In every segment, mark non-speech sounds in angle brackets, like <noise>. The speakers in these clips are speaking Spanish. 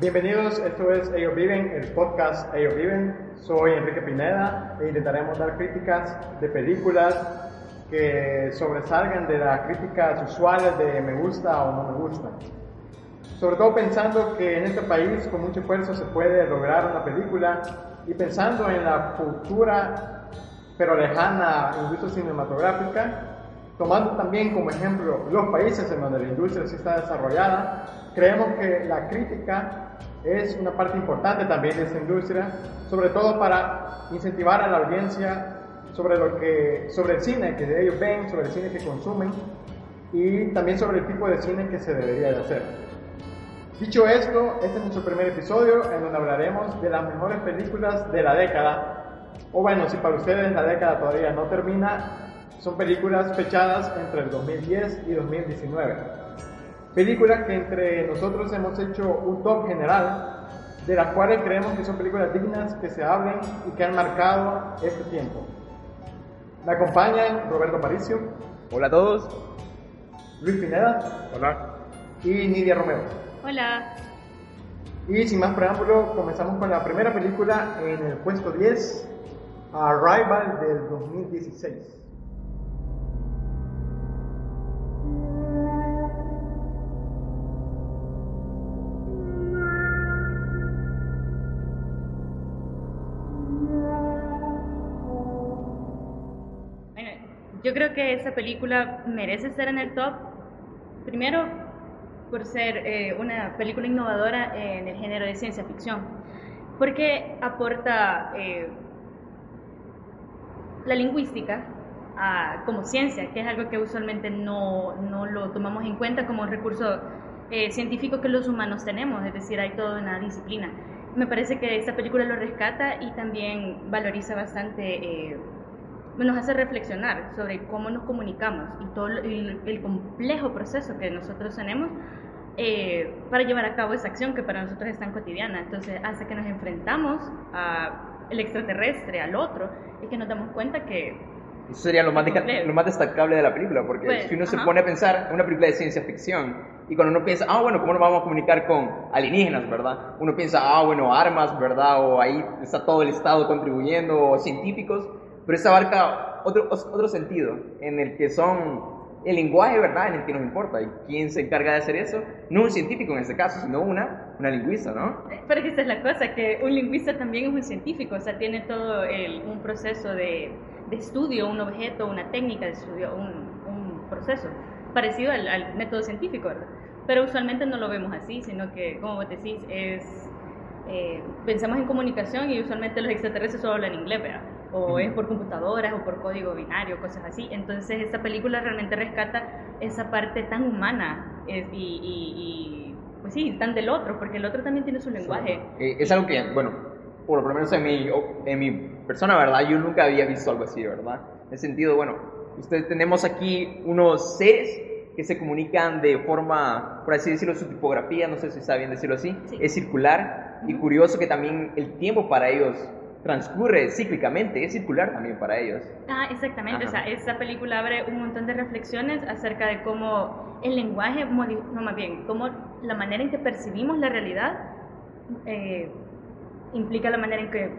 Bienvenidos, esto es Ellos Viven, el podcast Ellos Viven. Soy Enrique Pineda e intentaremos dar críticas de películas que sobresalgan de las críticas usuales de me gusta o no me gusta. Sobre todo pensando que en este país con mucho esfuerzo se puede lograr una película y pensando en la futura pero lejana industria cinematográfica, tomando también como ejemplo los países en donde la industria sí está desarrollada, creemos que la crítica es una parte importante también de esta industria, sobre todo para incentivar a la audiencia sobre, lo que, sobre el cine que ellos ven, sobre el cine que consumen y también sobre el tipo de cine que se debería de hacer. Dicho esto, este es nuestro primer episodio en donde hablaremos de las mejores películas de la década. O bueno, si para ustedes la década todavía no termina, son películas fechadas entre el 2010 y 2019. Películas que entre nosotros hemos hecho un top general, de las cuales creemos que son películas dignas que se hablen y que han marcado este tiempo. Me acompañan Roberto Paricio. Hola a todos. Luis Pineda. Hola. Y Nidia Romero. Hola. Y sin más preámbulo, comenzamos con la primera película en el puesto 10, Arrival del 2016. Yo creo que esa película merece estar en el top, primero por ser eh, una película innovadora en el género de ciencia ficción, porque aporta eh, la lingüística como ciencia, que es algo que usualmente no, no lo tomamos en cuenta como un recurso eh, científico que los humanos tenemos, es decir, hay toda una disciplina. Me parece que esta película lo rescata y también valoriza bastante nos hace reflexionar sobre cómo nos comunicamos y todo el, complejo proceso que nosotros tenemos eh, para llevar a cabo esa acción que para nosotros es tan cotidiana. Entonces hace que nos enfrentamos al extraterrestre, al otro, y que nos damos cuenta que... Eso sería lo más, lo más destacable de la película, porque pues, si uno se pone a pensar en una película de ciencia ficción, y cuando uno piensa, ah, bueno, ¿cómo nos vamos a comunicar con alienígenas, verdad? Uno piensa, ah, bueno, armas, ¿verdad? O ahí está todo el Estado contribuyendo, o científicos, pero esta abarca otro, otro sentido, en el que son el lenguaje, ¿verdad?, en el que nos importa. ¿Y quién se encarga de hacer eso? No un científico en este caso, sino una, una lingüista, ¿no? Pero esta es la cosa, que un lingüista también es un científico, o sea, tiene todo el, un proceso de, de, estudio, un objeto, una técnica de estudio, un, un proceso parecido al, al, método científico, ¿verdad? Pero usualmente no lo vemos así, sino que, como vos decís, es... Eh, pensamos en comunicación y usualmente los extraterrestres solo hablan inglés, ¿verdad? O es por computadoras o por código binario, cosas así. Entonces esta película realmente rescata esa parte tan humana y, y, pues sí, tan del otro, porque el otro también tiene su lenguaje. Eh, es algo que, bueno, por lo menos en mi, en mi persona, ¿verdad? Yo nunca había visto algo así, ¿verdad? En el sentido, bueno, ustedes tenemos aquí unos seres que se comunican de forma, por así decirlo, su tipografía, no sé si está bien decirlo así, es circular y curioso que también el tiempo para ellos transcurre cíclicamente, es circular también para ellos. Ah, exactamente, o sea, esta película abre un montón de reflexiones acerca de cómo el lenguaje, no más bien, cómo la manera en que percibimos la realidad eh, implica la manera en que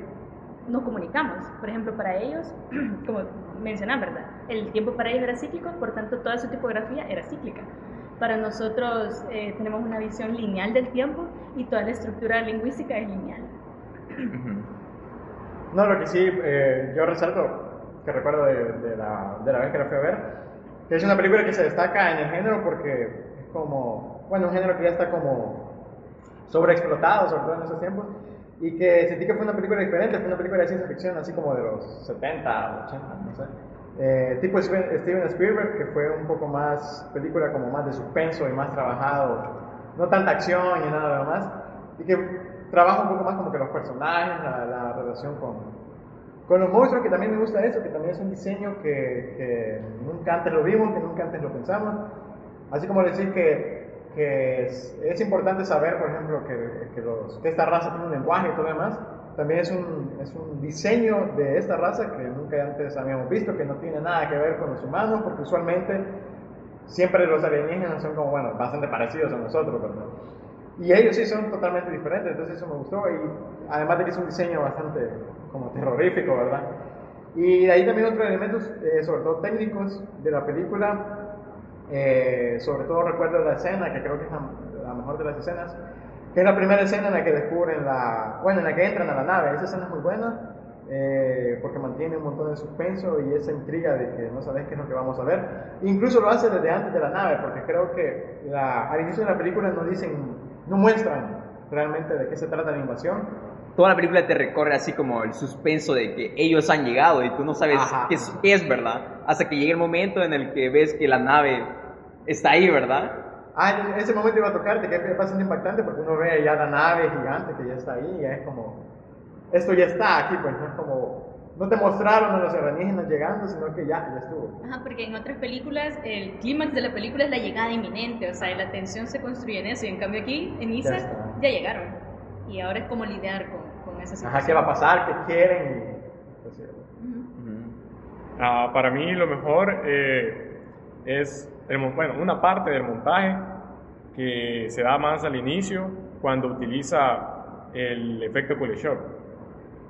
nos comunicamos. Por ejemplo, para ellos, <clears throat> como mencionan, ¿verdad? El tiempo para ellos era cíclico, por tanto toda su tipografía era cíclica. Para nosotros eh, tenemos una visión lineal del tiempo y toda la estructura lingüística es lineal. No, lo que sí, eh, yo resalto, que recuerdo de, la, de, la, vez que la fui a ver, que es una película que se destaca en el género porque es como, bueno, un género que ya está como sobreexplotado, sobre todo en esos tiempos, y que sentí que fue una película diferente, fue una película de ciencia ficción, así como de los 70, 80, no sé. Eh, tipo Steven Spielberg, que fue un poco más película como más de suspenso y más trabajado, no tanta acción y nada más, y que trabaja un poco más como que los personajes, la, relación con, con los monstruos, que también me gusta eso, que también es un diseño que, que nunca antes lo vimos, que nunca antes lo pensamos. Así como decir que, que es, es, importante saber, por ejemplo, que, que, los, que, esta raza tiene un lenguaje y todo lo demás, también es un, es un diseño de esta raza que nunca antes habíamos visto, que no tiene nada que ver con los humanos, porque usualmente siempre los alienígenas son como, bueno, bastante parecidos a nosotros, ¿verdad? Y ellos sí son totalmente diferentes, entonces eso me gustó. Y además de que es un diseño bastante como terrorífico, ¿verdad? Y de ahí también otros elementos, eh, sobre todo técnicos, de la película. Eh, sobre todo recuerdo la escena, que creo que es la, mejor de las escenas, que es la primera escena en la que descubren la, bueno, en la que entran a la nave. Esa escena es muy buena, eh, porque mantiene un montón de suspenso y esa intriga de que no sabes qué es lo que vamos a ver. Incluso lo hace desde antes de la nave, porque creo que la, al inicio de la película no dicen, no muestran realmente de qué se trata la invasión, toda la película te recorre así como el suspenso de que ellos han llegado y tú no sabes qué es, verdad, hasta que llegue el momento en el que ves que la nave está ahí, ¿verdad? Ah, en ese momento iba a tocarte, que es bastante impactante porque uno ve ya la nave gigante que ya está ahí y es como, esto ya está aquí, pues no es como, no te mostraron a los alienígenas llegando, sino que ya, ya estuvo. Ajá, porque en otras películas el clímax de la película es la llegada inminente, o sea, la tensión se construye en eso y en cambio aquí, en Isa, ya llegaron y ahora es como lidiar con, con esa situación. Ajá, ¿qué va a pasar? ¿Qué quieren? Pues ah, para mí lo mejor eh, es, bueno, una parte del montaje que se da más al inicio cuando utiliza el efecto Kuleshov,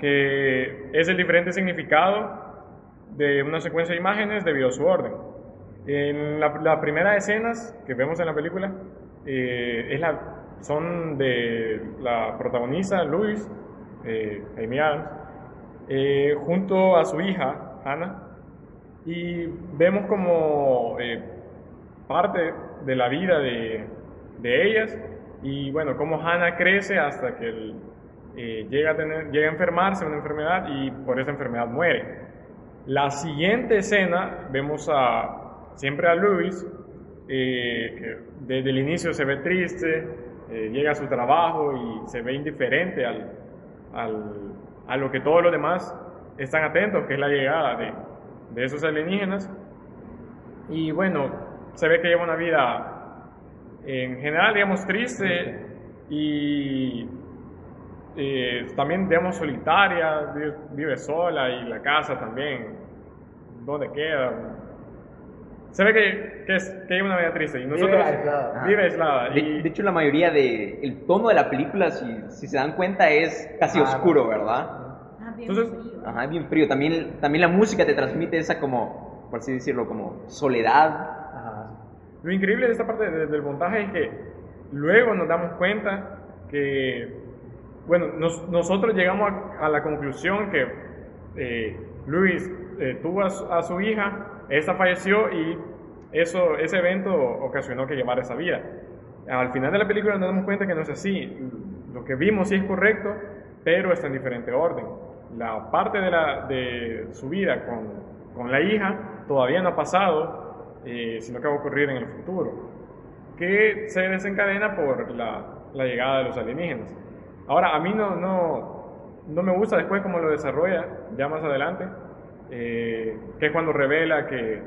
que es el diferente significado de una secuencia de imágenes debido a su orden. En las primeras escenas que vemos en la película eh, es la son de la protagonista, Luis, eh, Amy Adams, eh, junto a su hija, Hannah, y vemos como eh, parte de la vida de, de, ellas, y bueno, cómo Hannah crece hasta que eh, llega, a tener, llega a enfermarse una enfermedad y por esa enfermedad muere. La siguiente escena vemos a, siempre a Luis, que desde el inicio se ve triste, eh, llega a su trabajo y se ve indiferente al, al, a lo que todos los demás están atentos, que es la llegada de, de esos alienígenas. Y bueno, se ve que lleva una vida en general, digamos, triste y eh, también, digamos, solitaria, vive, sola y la casa también, ¿dónde queda? se ve que, que, es, que hay una vida triste y nosotros vive aislada. Vive aislada de, hecho, la mayoría del el tono de la película, si, si se dan cuenta, es casi ah, oscuro, ¿verdad? Ah, bien Entonces, frío. Ajá, bien frío. También, también la música te transmite esa como, por así decirlo, como soledad. Ajá. Lo increíble de esta parte del montaje es que luego nos damos cuenta que, bueno, nosotros llegamos a, la conclusión que eh, Luis eh, tuvo a su hija esta falleció y eso, ese evento ocasionó que llevara esa vida. Al final de la película nos damos cuenta que no es así. Lo que vimos sí es correcto, pero está en diferente orden. La parte de, la, de su vida con, con la hija todavía no ha pasado, eh, sino que va a ocurrir en el futuro, que se desencadena por la, la llegada de los alienígenas. Ahora, a mí no, no, no me gusta después cómo lo desarrolla, ya más adelante, eh, que es cuando revela que,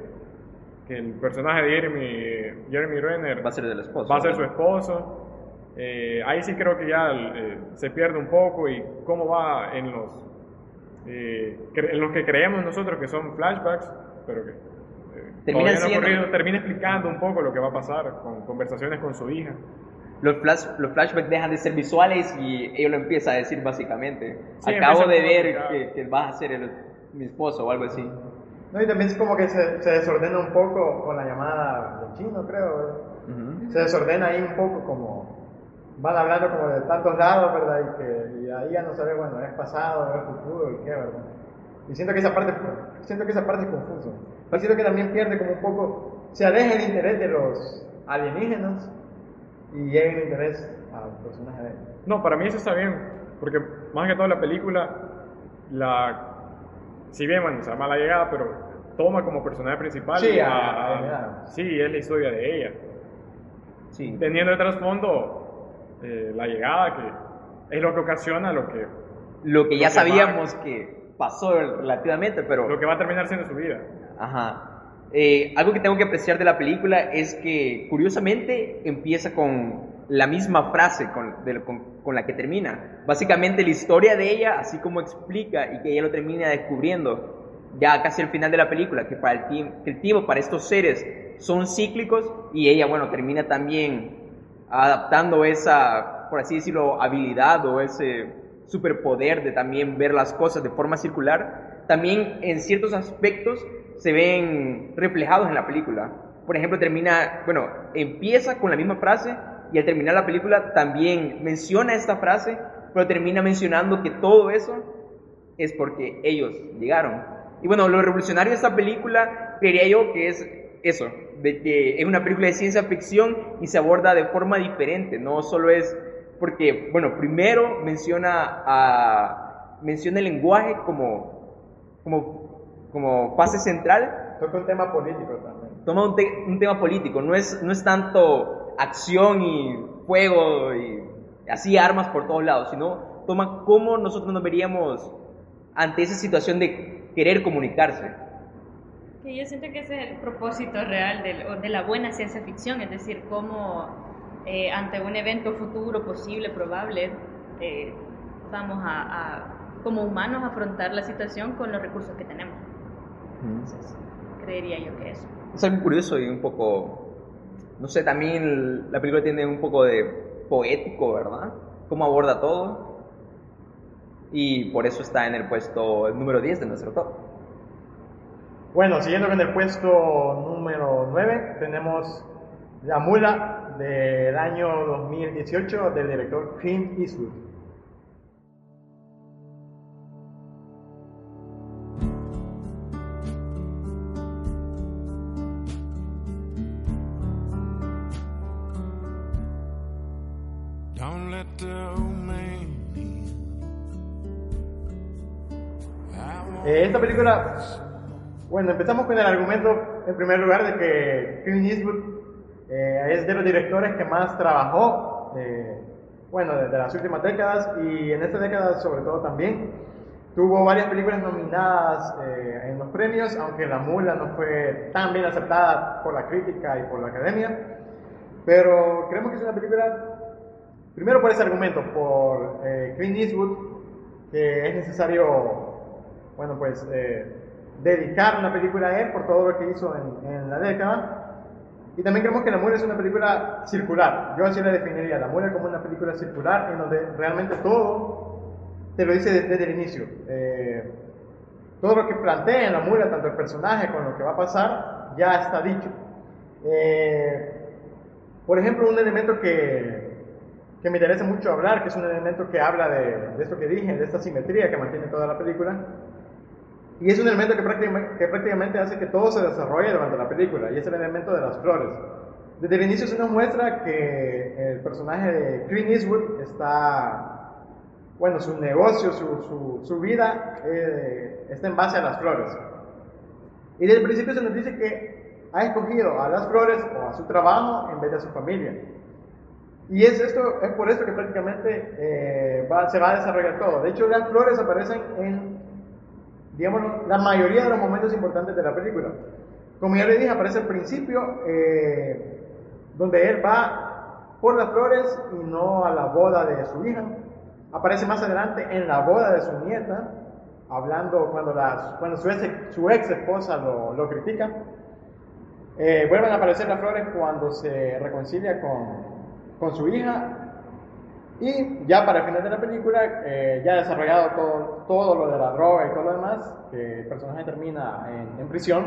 que, el personaje de Jeremy, Jeremy Renner va a ser, del esposo, va a ser su esposo. Eh, ahí sí creo que ya eh, se pierde un poco y cómo va en los, en los que creemos nosotros que son flashbacks, pero que termina, no termina explicando un poco lo que va a pasar con conversaciones con su hija. Los, flash, los flashbacks dejan de ser visuales y ella lo empieza a decir básicamente. Acabo de ver que, que vas a ser el mi esposo o algo así. No, y también es como que se, se desordena un poco con la llamada del chino, creo. Se desordena ahí un poco como van hablando como de tantos lados, ¿verdad? Y que y ahí ya no sabe, bueno, es pasado, es futuro y qué, ¿verdad? Y siento que esa parte, siento que esa parte es confusa. Y siento que también pierde como un poco, se aleja el interés de los alienígenas y llega el interés al personaje de No, para mí eso está bien, porque más que todo la película, la si bien, bueno, se llama La Llegada, pero toma como personaje principal. Sí, a, sí es la historia de ella. Sí. Teniendo de trasfondo eh, la llegada, que es lo que ocasiona lo que... Lo que ya sabíamos que pasó relativamente, pero... Lo que va a terminar siendo su vida. Ajá. Eh, algo que tengo que apreciar de la película es que, curiosamente, empieza con la misma frase con, con, la que termina. Básicamente la historia de ella, así como explica y que ella lo termina descubriendo ya casi al final de la película, que, para el, que el tiempo para estos seres son cíclicos y ella, bueno, termina también adaptando esa por así decirlo, habilidad o ese superpoder de también ver las cosas de forma circular, también en ciertos aspectos se ven reflejados en la película. Por ejemplo, termina, bueno, empieza con la misma frase y al terminar la película también menciona esta frase, pero termina mencionando que todo eso es porque ellos llegaron. Y bueno, lo revolucionario de esta película, creería yo que es eso, de que es una película de ciencia ficción y se aborda de forma diferente, no solo es porque, bueno, primero menciona, a, menciona el lenguaje como, como, como fase central. Toca un tema político también. Toma un, un, tema político, no es, no es tanto acción y fuego y así armas por todos lados, sino toma cómo nosotros nos veríamos ante esa situación de querer comunicarse. Que yo siento que ese es el propósito real de, de la buena ciencia ficción, es decir, cómo eh, ante un evento futuro posible, probable, eh, vamos a, como humanos, afrontar la situación con los recursos que tenemos. Entonces, creería yo que eso. Es algo curioso y un poco, no sé, también la película tiene un poco de poético, ¿verdad? Cómo aborda todo. Y por eso está en el puesto número 10 de nuestro top. Bueno, siguiendo con el puesto número 9, tenemos La Mula del año 2018 del director Clint Eastwood. Esta película, bueno, empezamos con el argumento en primer lugar de que Clint Eastwood eh, es de los directores que más trabajó, eh, bueno, desde las últimas décadas y en esta década sobre todo también. Tuvo varias películas nominadas en los premios, aunque La Mula no fue tan bien aceptada por la crítica y por la academia. Pero creemos que es una película, primero por ese argumento, por Clint Eastwood, que es necesario bueno, pues eh, dedicar una película a él por todo lo que hizo en, la década. Y también creemos que La Mula es una película circular. Yo así la definiría, La Mula como una película circular en donde realmente todo te lo dice desde, el inicio. Eh, todo lo que plantea en La Mula, tanto el personaje como lo que va a pasar, ya está dicho. Eh, por ejemplo, un elemento que, que, me interesa mucho hablar, que es un elemento que habla de, de esto que dije, de esta simetría que mantiene toda la película, y es un elemento que prácticamente, que prácticamente hace que todo se desarrolle durante la película, y es el elemento de las flores. Desde el inicio se nos muestra que el personaje de Clint Eastwood está, bueno, su negocio, su, su, vida eh, está en base a las flores. Y desde el principio se nos dice que ha escogido a las flores o a su trabajo en vez de a su familia. Y es, esto, es por esto que prácticamente eh, se va a desarrollar todo. De hecho, las flores aparecen en digamos, la mayoría de los momentos importantes de la película. Como ya le dije, aparece al principio, eh, donde él va por las flores y no a la boda de su hija. Aparece más adelante en la boda de su nieta, hablando cuando, cuando su, ex, su ex esposa lo, lo critica. Eh, vuelven a aparecer las flores cuando se reconcilia con, con su hija y ya para el final de la película, eh, ya desarrollado todo, todo lo de la droga y todo lo demás, que el personaje termina en, prisión,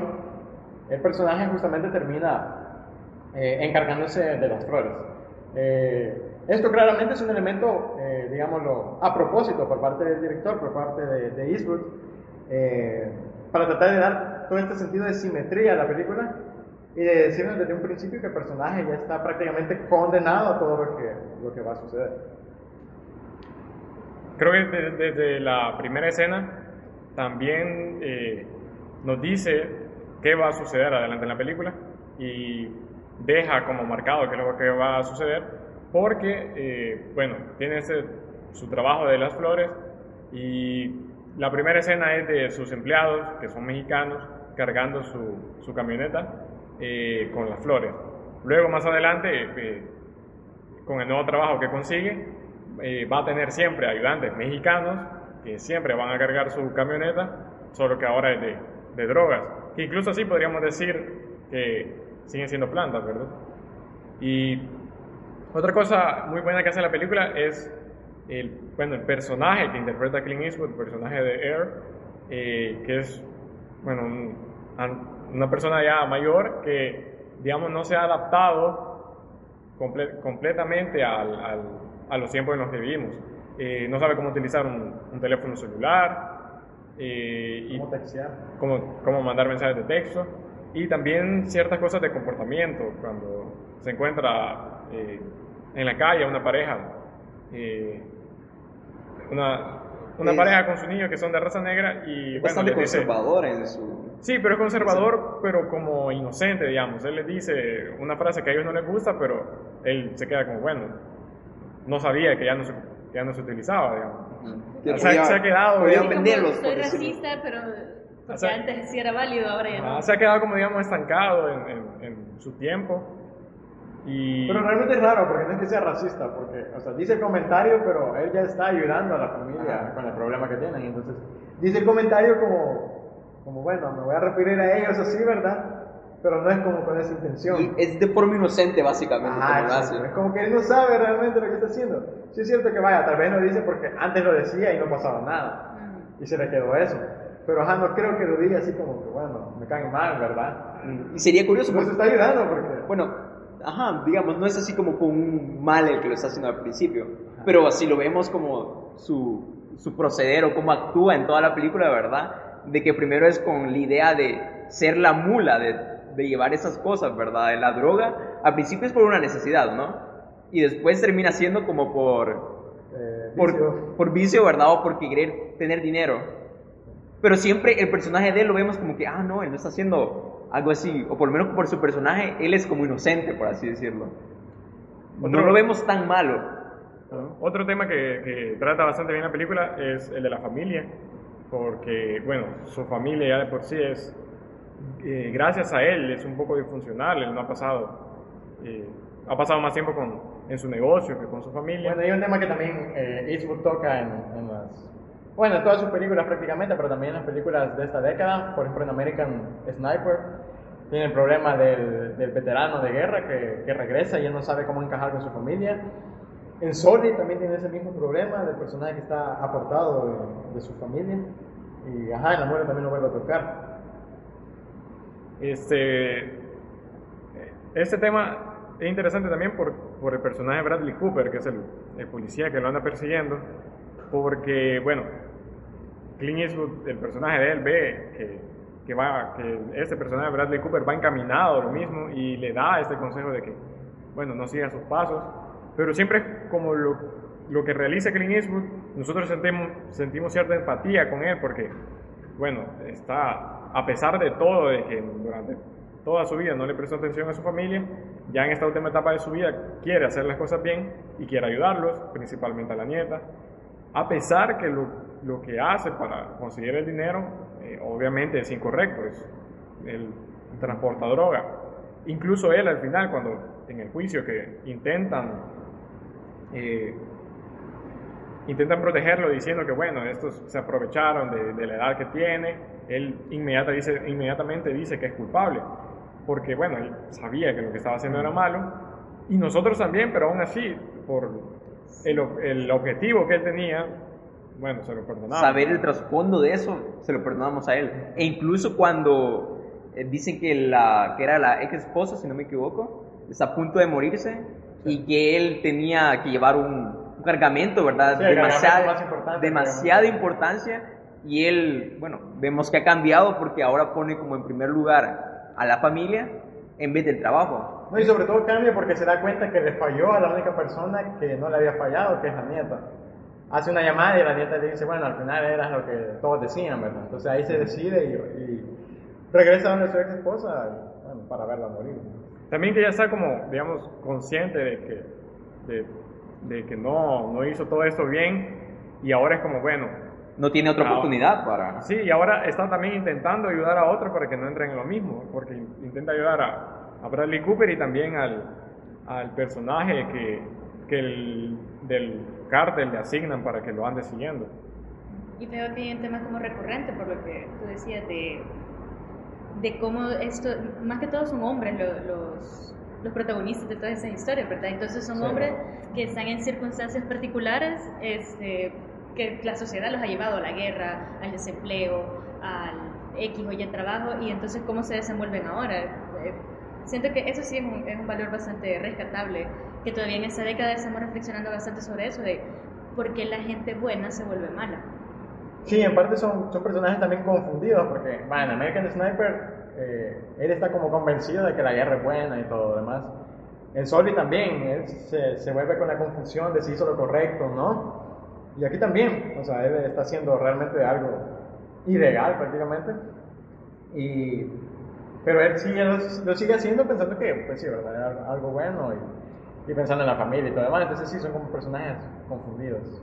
el personaje justamente termina eh, encargándose de las flores. Eh, esto claramente es un elemento, eh, digámoslo, a propósito por parte del director, por parte de, de Eastwood, para tratar de dar todo este sentido de simetría a la película y de decirnos desde un principio que el personaje ya está prácticamente condenado a todo lo que, lo que va a suceder. Creo que desde, la primera escena también eh, nos dice qué va a suceder adelante en la película y deja como marcado qué es lo que va a suceder porque, eh, bueno, tiene su trabajo de las flores y la primera escena es de sus empleados, que son mexicanos, cargando su, su camioneta eh, con las flores. Luego, más adelante, con el nuevo trabajo que consigue, eh, va a tener siempre ayudantes mexicanos que siempre van a cargar su camioneta, solo que ahora es de, de drogas. incluso así podríamos decir que siguen siendo plantas, ¿verdad? Y Otra cosa muy buena que hace la película es el, bueno, el personaje que interpreta Clint Eastwood, el personaje de Air, eh, que es bueno, una persona ya mayor que, digamos, no se ha adaptado completamente al, a los tiempos en los que vivimos. Eh, no sabe cómo utilizar un, teléfono celular, eh, y cómo, cómo mandar mensajes de texto y también ciertas cosas de comportamiento cuando se encuentra eh, en la calle una pareja, eh, una, una pareja con su niño que son de raza negra y... bastante conservador en su... Sí, pero es conservador, pero como inocente, digamos. Él les dice una frase que a ellos no les gusta, pero él se queda como, bueno, no sabía que ya no se, que ya no se utilizaba, digamos. se, ha quedado... Soy racista, pero porque antes sí era válido, ahora ya no. se ha quedado como, digamos, estancado en, en, en su tiempo pero realmente es raro, porque no es que sea racista, porque, o sea, dice el comentario, pero él ya está ayudando a la familia con el problema que tienen. Entonces, dice el comentario como, como, bueno, me voy a referir a ellos así, ¿verdad? Pero no es como con esa intención. Y es de forma inocente, básicamente. Ah, como es como que él no sabe realmente lo que está haciendo. Sí es cierto que vaya, tal vez lo dice porque antes lo decía y no pasaba nada. Y se le quedó eso. Pero ajá, no creo que lo diga así como que, bueno, me caen mal, ¿verdad? Y sería curioso. Pues está ayudando porque... Bueno, ajá, digamos, no es así como con un mal el que lo está haciendo al principio, pero así lo vemos como su, su proceder o cómo actúa en toda la película, ¿verdad? De que primero es con la idea de ser la mula, de, de llevar esas cosas, ¿verdad? De la droga, al principio es por una necesidad, ¿no? Y después termina siendo como por, eh, por, por vicio, ¿verdad? O por querer tener dinero. Pero siempre el personaje de él lo vemos como que, ah, no, él no está haciendo algo así, o por lo menos por su personaje, él es como inocente, por así decirlo. no lo vemos tan malo. Otro tema que, trata bastante bien la película es el de la familia, porque, bueno, su familia ya de por sí es, eh, gracias a él, es un poco disfuncional, él no ha pasado, eh, ha pasado más tiempo con, en su negocio que con su familia. Bueno, hay un tema que también eh, Eastwood toca en, en las bueno, en todas sus películas prácticamente, pero también en las películas de esta década, por ejemplo en American Sniper, tiene el problema del, veterano de guerra que, regresa y él no sabe cómo encajar con su familia. En Solid también tiene ese mismo problema del personaje que está apartado de, su familia. Y ajá, en la muerte también lo vuelve a tocar. Este, este tema es interesante también por, por el personaje de Bradley Cooper, que es el, el policía que lo anda persiguiendo, porque, bueno, Clint Eastwood, el personaje de él, ve que, que, va, que este personaje, Bradley Cooper, va encaminado a lo mismo y le da este consejo de que, bueno, no siga sus pasos, pero siempre como lo, lo que realiza Clint Eastwood, nosotros sentimos, sentimos cierta empatía con él porque, bueno, está, a pesar de todo, de que durante toda su vida no le prestó atención a su familia, ya en esta última etapa de su vida quiere hacer las cosas bien y quiere ayudarlos, principalmente a la nieta, a pesar que lo que hace para conseguir el dinero, eh, obviamente es incorrecto, es el transporta droga. Incluso él al final, cuando en el juicio que intentan, eh, intentan protegerlo diciendo que bueno, estos se aprovecharon de, la edad que tiene, él inmediata dice, inmediatamente dice que es culpable, porque bueno, él sabía que lo que estaba haciendo era malo, y nosotros también, pero aún así, por el, el objetivo que él tenía, bueno, se lo perdonamos. Saber el trasfondo de eso, se lo perdonamos a él. E incluso cuando eh, dicen que, la, que era la ex esposa, si no me equivoco, está a punto de morirse y que él tenía que llevar un, cargamento, ¿verdad? demasiada, demasiada importancia y él, bueno, vemos que ha cambiado porque ahora pone como en primer lugar a la familia en vez del trabajo. No, y sobre todo cambia porque se da cuenta que le falló a la única persona que no le había fallado, que es la nieta hace una llamada y la nieta le dice, bueno, al final era lo que todos decían, ¿verdad? Entonces ahí se decide y, regresa donde su ex esposa para verla morir. También que ya está como, digamos, consciente de que, de, de que no, no hizo todo esto bien y ahora es como, bueno, no tiene otra oportunidad para... Sí, y ahora está también intentando ayudar a otros para que no entren en lo mismo, porque intenta ayudar a, a Bradley Cooper y también al, al personaje que, que el, del cártel le asignan para que lo ande siguiendo. Y veo que hay un tema como recurrente, por lo que tú decías, de, de cómo esto, más que todo son hombres los, los protagonistas de todas esas historias, ¿verdad? Entonces son hombres que están en circunstancias particulares este, que la sociedad los ha llevado a la guerra, al desempleo, al X o Y trabajo, y entonces cómo se desenvuelven ahora. Eh, siento que eso sí es un, es un valor bastante rescatable, que todavía en esta década estamos reflexionando bastante sobre eso, de por qué la gente buena se vuelve mala. Sí, en parte son, son personajes también confundidos, porque, bueno, American Sniper eh, él está como convencido de que la guerra es buena y todo lo demás. En Solvi también, él se, se, vuelve con la confusión de si hizo lo correcto, ¿no? Y aquí también, o sea, él está haciendo realmente algo ilegal prácticamente. Y, pero él sí lo, sigue haciendo pensando que, pues sí, ¿verdad? algo bueno y, y pensando en la familia y todo demás. Entonces sí, son como personajes confundidos.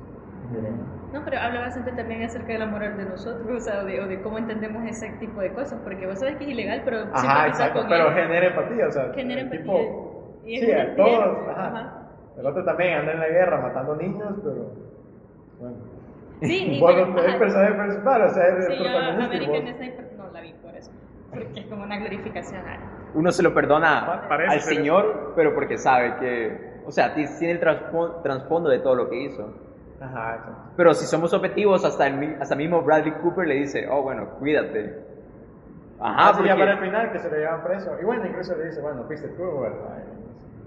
No, pero habla bastante también acerca de la moral de nosotros, o sea, o de, cómo entendemos ese tipo de cosas, porque vos sabes que es ilegal, pero Ajá, exacto, pero genera empatía, o sea, genera empatía. Tipo, sí, a todos, ajá. El otro también anda en la guerra matando niños, pero bueno. Sí, y <laughs> bueno, es personaje principal, o sea, es sí, el protagonista. American Sniper no la vi por eso, porque es como una glorificación. Uno se lo perdona al Señor, pero porque sabe que, o sea, tiene el trasfondo de todo lo que hizo. Ajá, Pero si somos objetivos, hasta, el, hasta mismo Bradley Cooper le dice, oh, bueno, cuídate. Ajá, porque... ya para el final que se lo llevan preso. Y bueno, incluso le dice, bueno, fuiste tú, ¿verdad?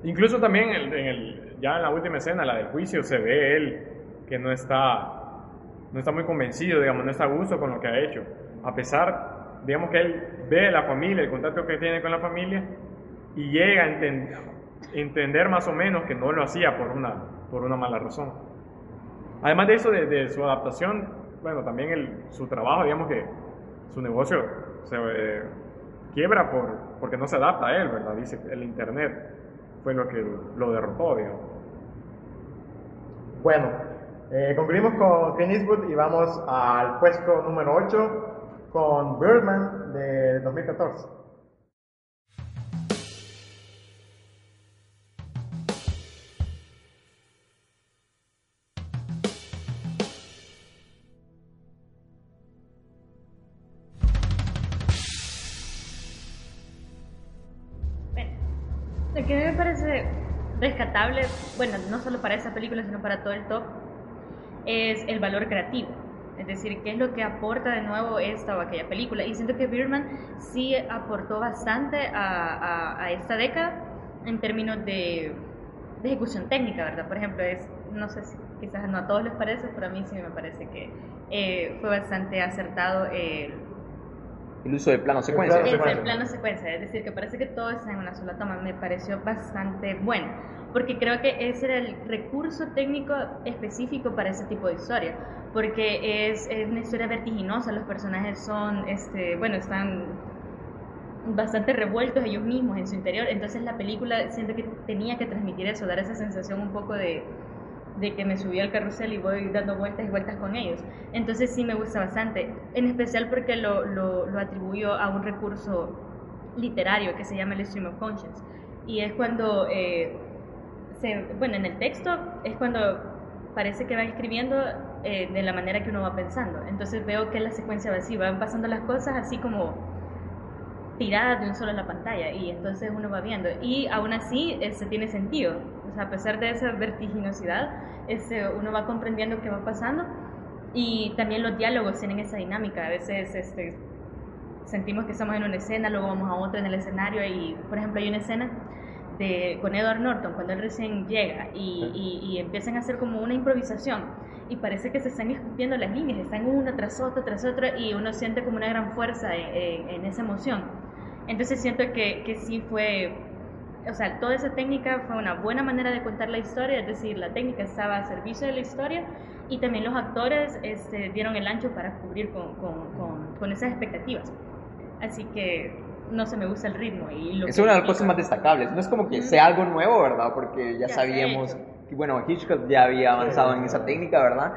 Incluso también en el, ya en la última escena, la del juicio, se ve él que no está, no está muy convencido, digamos, no está a gusto con lo que ha hecho. A pesar, digamos que él ve la familia, el contacto que tiene con la familia, y llega a entender, entender más o menos que no lo hacía por una, por una mala razón. Además de eso, de, su adaptación, bueno, también el, su trabajo, digamos que su negocio se eh, quiebra por, porque no se adapta a él, ¿verdad? Dice el Internet fue lo que lo derrotó, digamos. Bueno, eh, concluimos con Clint Eastwood y vamos al puesto número 8 con Birdman de 2014. que me parece rescatable, bueno, no solo para esa película, sino para todo el top, es el valor creativo. Es decir, qué es lo que aporta de nuevo esta o aquella película. Y siento que Birdman sí aportó bastante a, esta década en términos de, de, ejecución técnica, ¿verdad? Por ejemplo, es, no sé si quizás no a todos les parece, pero a mí sí me parece que eh, fue bastante acertado el el uso de plano secuencia. Es el plano secuencia, es decir, que parece que todo está en una sola toma. Me pareció bastante bueno, porque creo que ese era el recurso técnico específico para ese tipo de historia, porque es, es una historia vertiginosa, los personajes son, este, bueno, están bastante revueltos ellos mismos en su interior, entonces la película siento que tenía que transmitir eso, dar esa sensación un poco de de que me subí al carrusel y voy dando vueltas y vueltas con ellos. Entonces sí me gusta bastante, en especial porque lo, lo, lo atribuyo a un recurso literario que se llama el stream of conscience. Y es cuando, eh, se, bueno, en el texto es cuando parece que va escribiendo eh, de la manera que uno va pensando. Entonces veo que la secuencia va así, van pasando las cosas así como tiradas de un solo en la pantalla y entonces uno va viendo. Y aún así se tiene sentido a pesar de esa vertiginosidad, este, uno va comprendiendo qué va pasando y también los diálogos tienen esa dinámica. A veces este, sentimos que estamos en una escena, luego vamos a otra en el escenario y, por ejemplo, hay una escena de, con Edward Norton cuando él recién llega y, y, empiezan a hacer como una improvisación y parece que se están escupiendo las líneas, están una tras otra, tras otra y uno siente como una gran fuerza en, en esa emoción. Entonces siento que, que sí fue o sea, toda esa técnica fue una buena manera de contar la historia, es decir, la técnica estaba a servicio de la historia y también los actores este, dieron el ancho para cubrir con, con, con, esas expectativas. Así que no se me gusta el ritmo. Y es una de las cosas más destacables. No es como que sea algo nuevo, ¿verdad? Porque ya, sabíamos que, bueno, Hitchcock ya había avanzado en esa técnica, ¿verdad?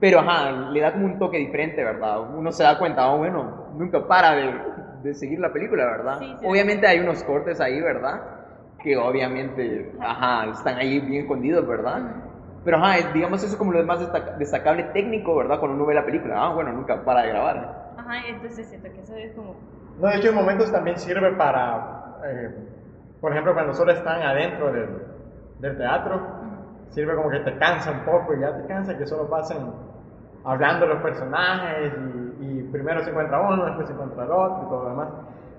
Pero, ajá, le da como un toque diferente, ¿verdad? Uno se da cuenta, oh, bueno, nunca para de de seguir la película, ¿verdad? obviamente hay unos cortes ahí, ¿verdad? Que obviamente, ajá, están ahí bien escondidos, ¿verdad? Pero ajá, digamos eso como lo más destacable técnico, ¿verdad? Cuando uno ve la película. Ah, bueno, nunca para de grabar. Ajá, entonces siento que eso es como... No, de hecho en momentos también sirve para... Eh, por ejemplo, cuando solo están adentro del, del teatro, sirve como que te cansa un poco y ya te cansa que solo pasen hablando los personajes y, primero se encuentra uno, después se encuentra el otro y todo lo demás.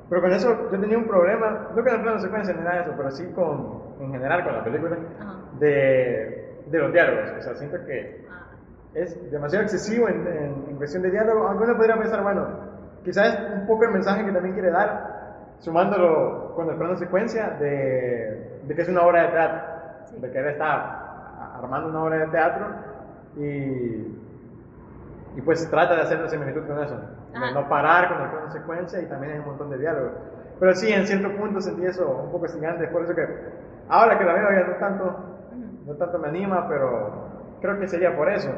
Pero con eso yo tenía un problema, no con el plano de secuencia ni nada de eso, pero sí con, en general con la película, de, de, los diálogos. O sea, siento que ah. es demasiado excesivo en, en, cuestión de diálogo. Algunos podría pensar, bueno, quizás es un poco el mensaje que también quiere dar, sumándolo con el plano de secuencia, de, de que es una obra de teatro, de que él está armando una obra de teatro y y pues trata de hacer la similitud con eso, de no parar con la consecuencia y también hay un montón de diálogo. Pero sí, en cierto punto sentí eso un poco estigante, por eso que ahora que la veo ya no tanto, no tanto me anima, pero creo que sería por eso.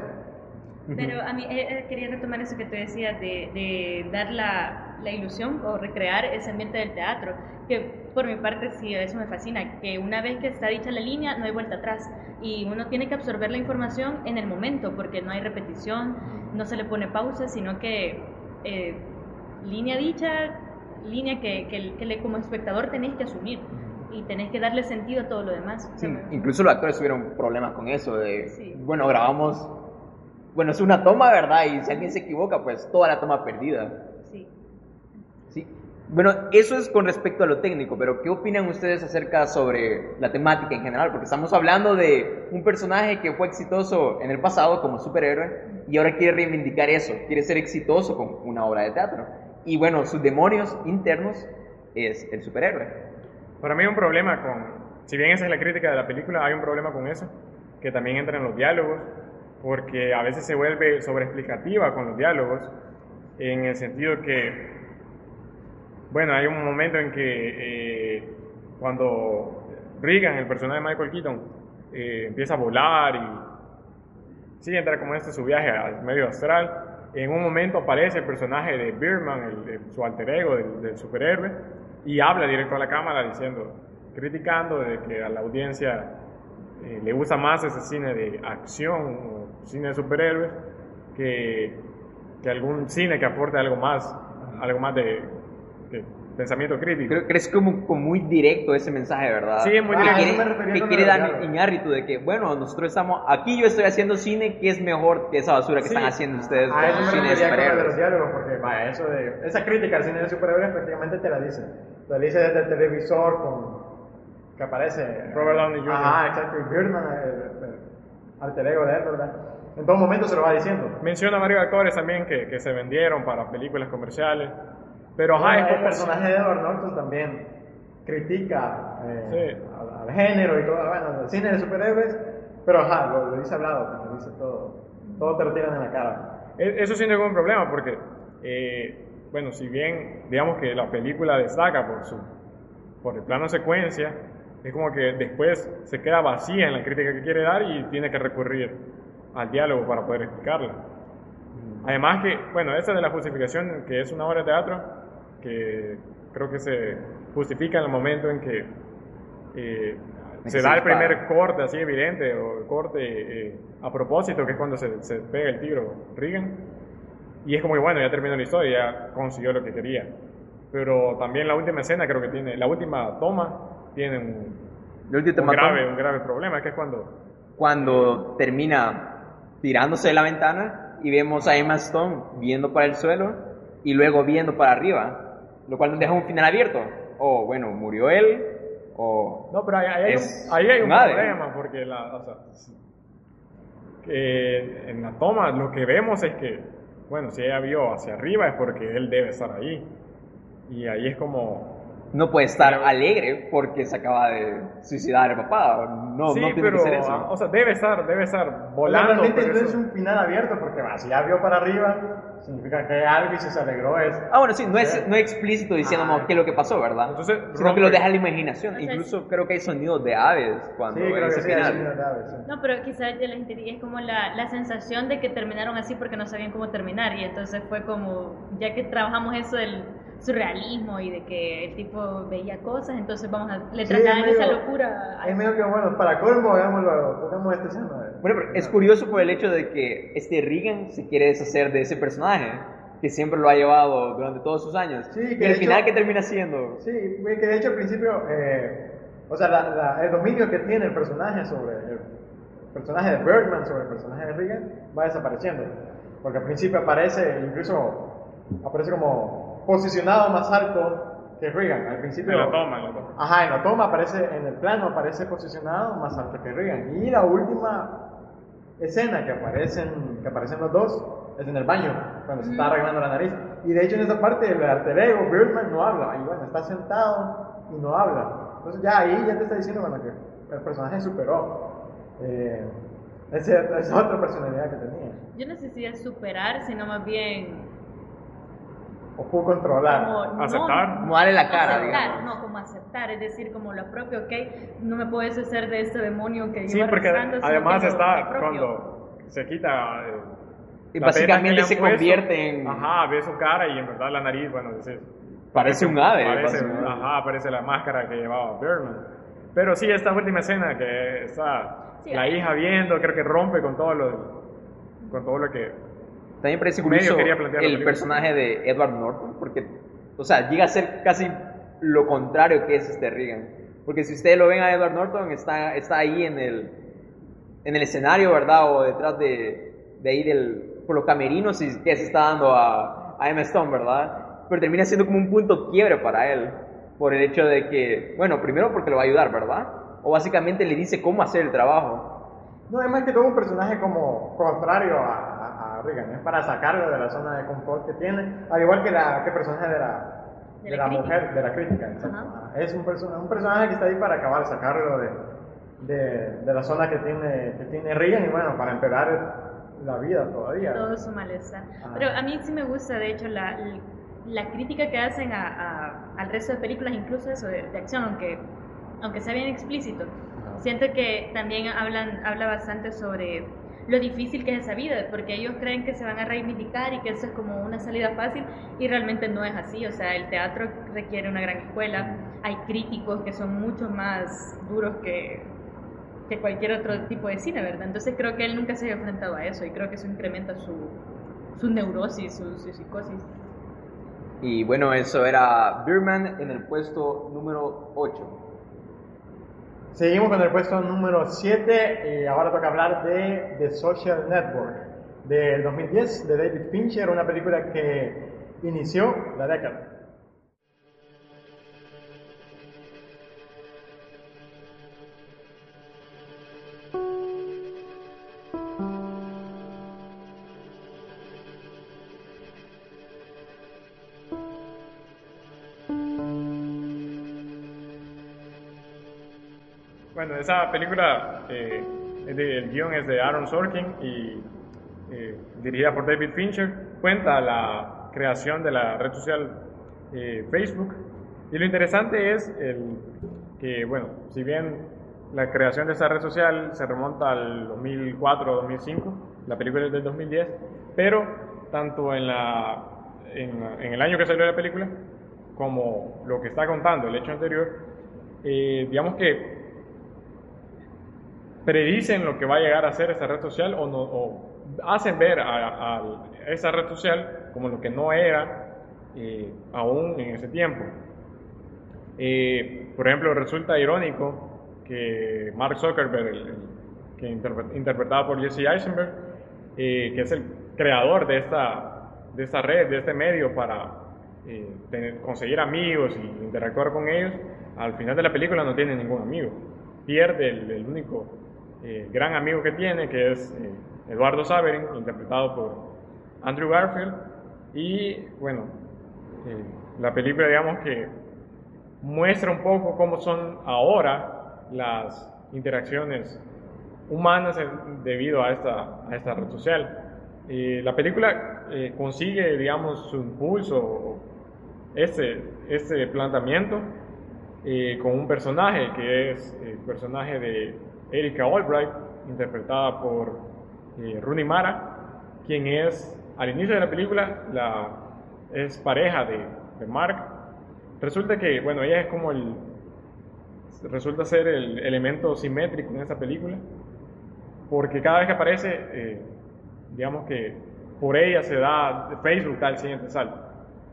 Pero a mí eh, eh, quería retomar eso que tú decías de, de dar la, la, ilusión o recrear ese ambiente del teatro, que por mi parte sí, eso me fascina, que una vez que está dicha la línea no hay vuelta atrás y uno tiene que absorber la información en el momento porque no hay repetición, no se le pone pausa, sino que eh, línea dicha, línea que, que, le, como espectador tenéis que asumir y tenés que darle sentido a todo lo demás. incluso los actores tuvieron problemas con eso de, bueno, grabamos, bueno, es una toma, ¿verdad? Y si alguien se equivoca, pues toda la toma perdida. Sí. Sí. Bueno, eso es con respecto a lo técnico, pero ¿qué opinan ustedes acerca sobre la temática en general? Porque estamos hablando de un personaje que fue exitoso en el pasado como superhéroe y ahora quiere reivindicar eso, quiere ser exitoso con una obra de teatro. Y bueno, sus demonios internos es el superhéroe. Para mí hay un problema con, si bien esa es la crítica de la película, hay un problema con eso, que también entra en los diálogos, porque a veces se vuelve sobreexplicativa con los diálogos, en el sentido que bueno, hay un momento en que eh, cuando Regan, el personaje de Michael Keaton, eh, empieza a volar y sí, entra como este su viaje al medio astral, en un momento aparece el personaje de Birman, su alter ego del, superhéroe, y habla directo a la cámara diciendo, criticando de que a la audiencia eh, le gusta más ese cine de acción cine de superhéroes que, que algún cine que aporte algo más, algo más de pensamiento crítico. Creo que es como, muy directo ese mensaje, ¿verdad? Sí, es muy directo. Que quiere, dar Iñárritu de que, bueno, nosotros estamos, aquí yo estoy haciendo cine que es mejor que esa basura que están haciendo ustedes a eso cine de superhéroes. los diálogos, porque, vaya, eso de, esa crítica al cine de superhéroes prácticamente te la dice. Te la dice desde el televisor con, que aparece Robert Downey Jr. Ah, exacto, y Birdman, el, alter ego de él, ¿verdad? En todo momento se lo va diciendo. Menciona varios actores también que, que se vendieron para películas comerciales. Pero el personaje de Edward Norton también critica eh, al, género y todo, bueno, el cine de superhéroes, pero ajá, lo, dice hablado, lo dice todo, todo te lo tiran en la cara. E, eso sí es un problema porque, eh, bueno, si bien digamos que la película destaca por, su, por el plano secuencia, es como que después se queda vacía en la crítica que quiere dar y tiene que recurrir al diálogo para poder explicarla. Además que, bueno, esa de la justificación que es una obra de teatro, que creo que se justifica en el momento en que eh, se da el primer corte así evidente o el corte eh, a propósito, que es cuando se, se, pega el tiro Regan. Y es como que bueno, ya terminó la historia, ya consiguió lo que quería. Pero también la última escena creo que tiene, la última toma tiene un, grave, un grave problema, que es cuando... Cuando termina tirándose de la ventana y vemos a Emma Stone viendo para el suelo y luego viendo para arriba lo cual nos deja un final abierto. O bueno, murió él, o... No, pero ahí, hay, un, ahí hay un problema, porque la, o sea, que en la toma lo que vemos es que, bueno, si ella vio hacia arriba es porque él debe estar ahí. Y ahí es como, no puede estar alegre porque se acaba de suicidar el papá. No, sí, no tiene pero, que ser eso. O sea, debe estar, debe estar volando. Realmente no es un final abierto porque va, si ya vio para arriba, significa que algo se alegró es. Ah, bueno, sí, no es, no es explícito diciendo ah. qué es lo que pasó, ¿verdad? Entonces, Sino que lo deja a la imaginación. Incluso creo que hay sonidos de aves cuando sí, creo que sí, final. De aves, No, pero quizás es como la, la sensación de que terminaron así porque no sabían cómo terminar. Y entonces fue como, ya que trabajamos eso del surrealismo y de que el tipo veía cosas, entonces vamos a le trasladan esa locura. Es medio que bueno, para colmo, hagámoslo, pongamos este escena. Bueno, pero es curioso por el hecho de que este Regan se quiere deshacer de ese personaje que siempre lo ha llevado durante todos sus años. Sí, que y al final, ¿qué termina siendo? Sí, que de hecho al principio, eh, o sea, el dominio que tiene el personaje sobre el personaje de Bergman, sobre el personaje de Reagan, va desapareciendo. Porque al principio aparece, incluso aparece como posicionado más alto que Reagan. Al principio. En la toma, en la toma. Ajá, en la toma aparece, en el plano aparece posicionado más alto que Reagan. Y la última escena que aparecen, que aparecen los dos es en el baño, cuando se está arreglando la nariz. Y de hecho en esa parte el alter ego, Birdman, no habla. Y bueno, está sentado y no habla. Entonces ya ahí ya te está diciendo bueno, que el personaje superó. Eh, esa, esa otra personalidad que tenía. Yo no sé si es superar, sino más bien o pudo controlar. Como, aceptar. como darle la cara. Aceptar, no, como aceptar, es decir, como lo propio, ok, no me puedes hacer de este demonio que Sí, porque además está cuando se quita. Eh, y básicamente se convierte en. Ajá, ve su cara y en verdad la nariz, bueno, parece un ave. Parece, ajá, parece la máscara que llevaba Berman. Pero sí, esta última escena que está la hija viendo, creo que rompe con todo lo, con todo lo que también parece curioso el personaje de Edward Norton, porque, o sea, llega a ser casi lo contrario que es este Reagan. Porque si ustedes lo ven a Edward Norton, está, está ahí en el, en el escenario, ¿verdad? O detrás de, de ahí del, por los camerinos y que se está dando a, a Emma Stone, ¿verdad? Pero termina siendo como un punto quiebre para él, por el hecho de que, bueno, primero porque lo va a ayudar, ¿verdad? O básicamente le dice cómo hacer el trabajo. No, es más que todo un personaje como contrario a, es para sacarlo de la zona de confort que tiene, al igual que la que personaje de la, de, la, mujer, de la crítica. Es un, un, personaje que está ahí para acabar, sacarlo de, de, de, la zona que tiene, que tiene Regan y bueno, para empeorar la vida todavía. Todo su malestar. Pero a mí sí me gusta, de hecho, la, la crítica que hacen a, al resto de películas, incluso eso de, acción, aunque, aunque sea bien explícito. Siento que también hablan, habla bastante sobre lo difícil que es esa vida, porque ellos creen que se van a reivindicar y que eso es como una salida fácil y realmente no es así, o sea, el teatro requiere una gran escuela, hay críticos que son mucho más duros que, que cualquier otro tipo de cine, ¿verdad? Entonces creo que él nunca se ha enfrentado a eso y creo que eso incrementa su, su neurosis, su, su psicosis. Y bueno, eso era Birman en el puesto número 8. Seguimos con el puesto número 7 y ahora toca hablar de The Social Network del 2010 de David Fincher, una película que inició la década. Esa película, eh, el guion es de Aaron Sorkin y eh, dirigida por David Fincher, cuenta la creación de la red social eh, Facebook. Y lo interesante es el, que, bueno, si bien la creación de esa red social se remonta al 2004-2005, la película es del 2010, pero tanto en, la, en, en, el año que salió la película como lo que está contando el hecho anterior, digamos que predicen lo que va a llegar a ser esa red social o, no, hacen ver a, esa red social como lo que no era eh, aún en ese tiempo. Eh, por ejemplo, resulta irónico que Mark Zuckerberg, que interpretado por Jesse Eisenberg, eh, que es el creador de esta, de esta red, de este medio para conseguir amigos y interactuar con ellos, al final de la película no tiene ningún amigo. Pierde el único eh, gran amigo que tiene, que es eh, Eduardo Saverin, interpretado por Andrew Garfield. Y bueno, eh, la película, digamos que muestra un poco cómo son ahora las interacciones humanas debido a esta, a esta red social. la película consigue, digamos, su impulso, este, este planteamiento, con un personaje que es el personaje de Erika Albright, interpretada por eh, Rooney Mara, quien es, al inicio de la película, la, es pareja de, Mark. Resulta que, bueno, ella es como el, resulta ser el elemento simétrico en esa película, porque cada vez que aparece, eh, digamos que por ella se da, Facebook da el siguiente salto.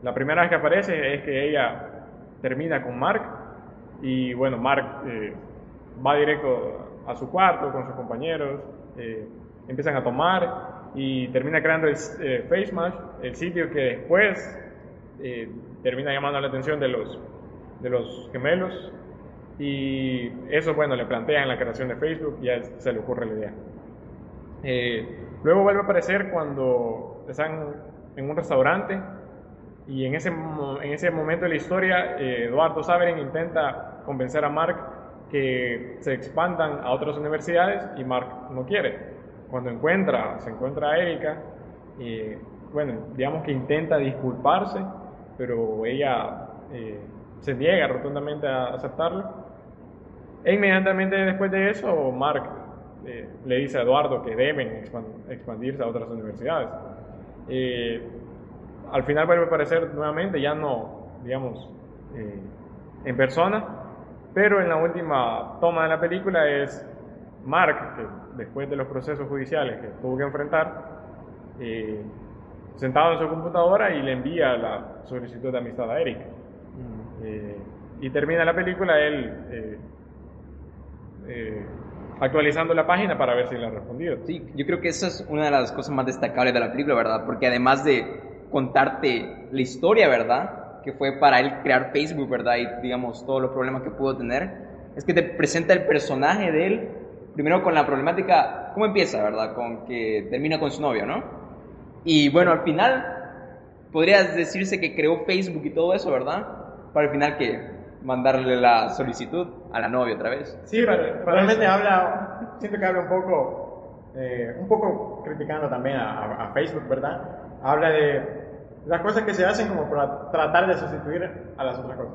La primera vez que aparece es que ella termina con Mark Y bueno, Mark eh, va directo a su cuarto con sus compañeros, eh, empiezan a tomar y termina creando el eh, FaceMash, el sitio que después termina llamando la atención de los, de los gemelos y eso, bueno, le plantean la creación de Facebook y a él se le ocurre la idea. luego vuelve a aparecer cuando están en un restaurante y en ese, en ese momento de la historia, eh, Eduardo Saverin intenta convencer a Mark que se expandan a otras universidades y Mark no quiere. Cuando encuentra, se encuentra a Erika, y bueno, digamos que intenta disculparse, pero ella eh, se niega rotundamente a aceptarlo. E inmediatamente después de eso, Mark eh, le dice a Eduardo que deben expandirse a otras universidades al final vuelve a aparecer nuevamente, ya no, digamos, eh, en persona, pero en la última toma de la película es Mark, que después de los procesos judiciales que tuvo que enfrentar, eh, sentado en su computadora y le envía la solicitud de amistad a Eric. Mm. Eh, y termina la película él actualizando la página para ver si le ha respondido. Sí, yo creo que esa es una de las cosas más destacables de la película, ¿verdad? Porque además de contarte la historia, ¿verdad? Que fue para él crear Facebook, ¿verdad? Y digamos todos los problemas que pudo tener. Es que te presenta el personaje de él, primero con la problemática, ¿cómo empieza, verdad? Con que termina con su novio, ¿no? Y bueno, al final, podrías decirse que creó Facebook y todo eso, ¿verdad? Para al final que mandarle la solicitud a la novia otra vez. Sí, realmente habla, siento que habla un poco, eh, un poco criticando también a, a Facebook, ¿verdad? Habla de las cosas que se hacen como para tratar de sustituir a las otras cosas.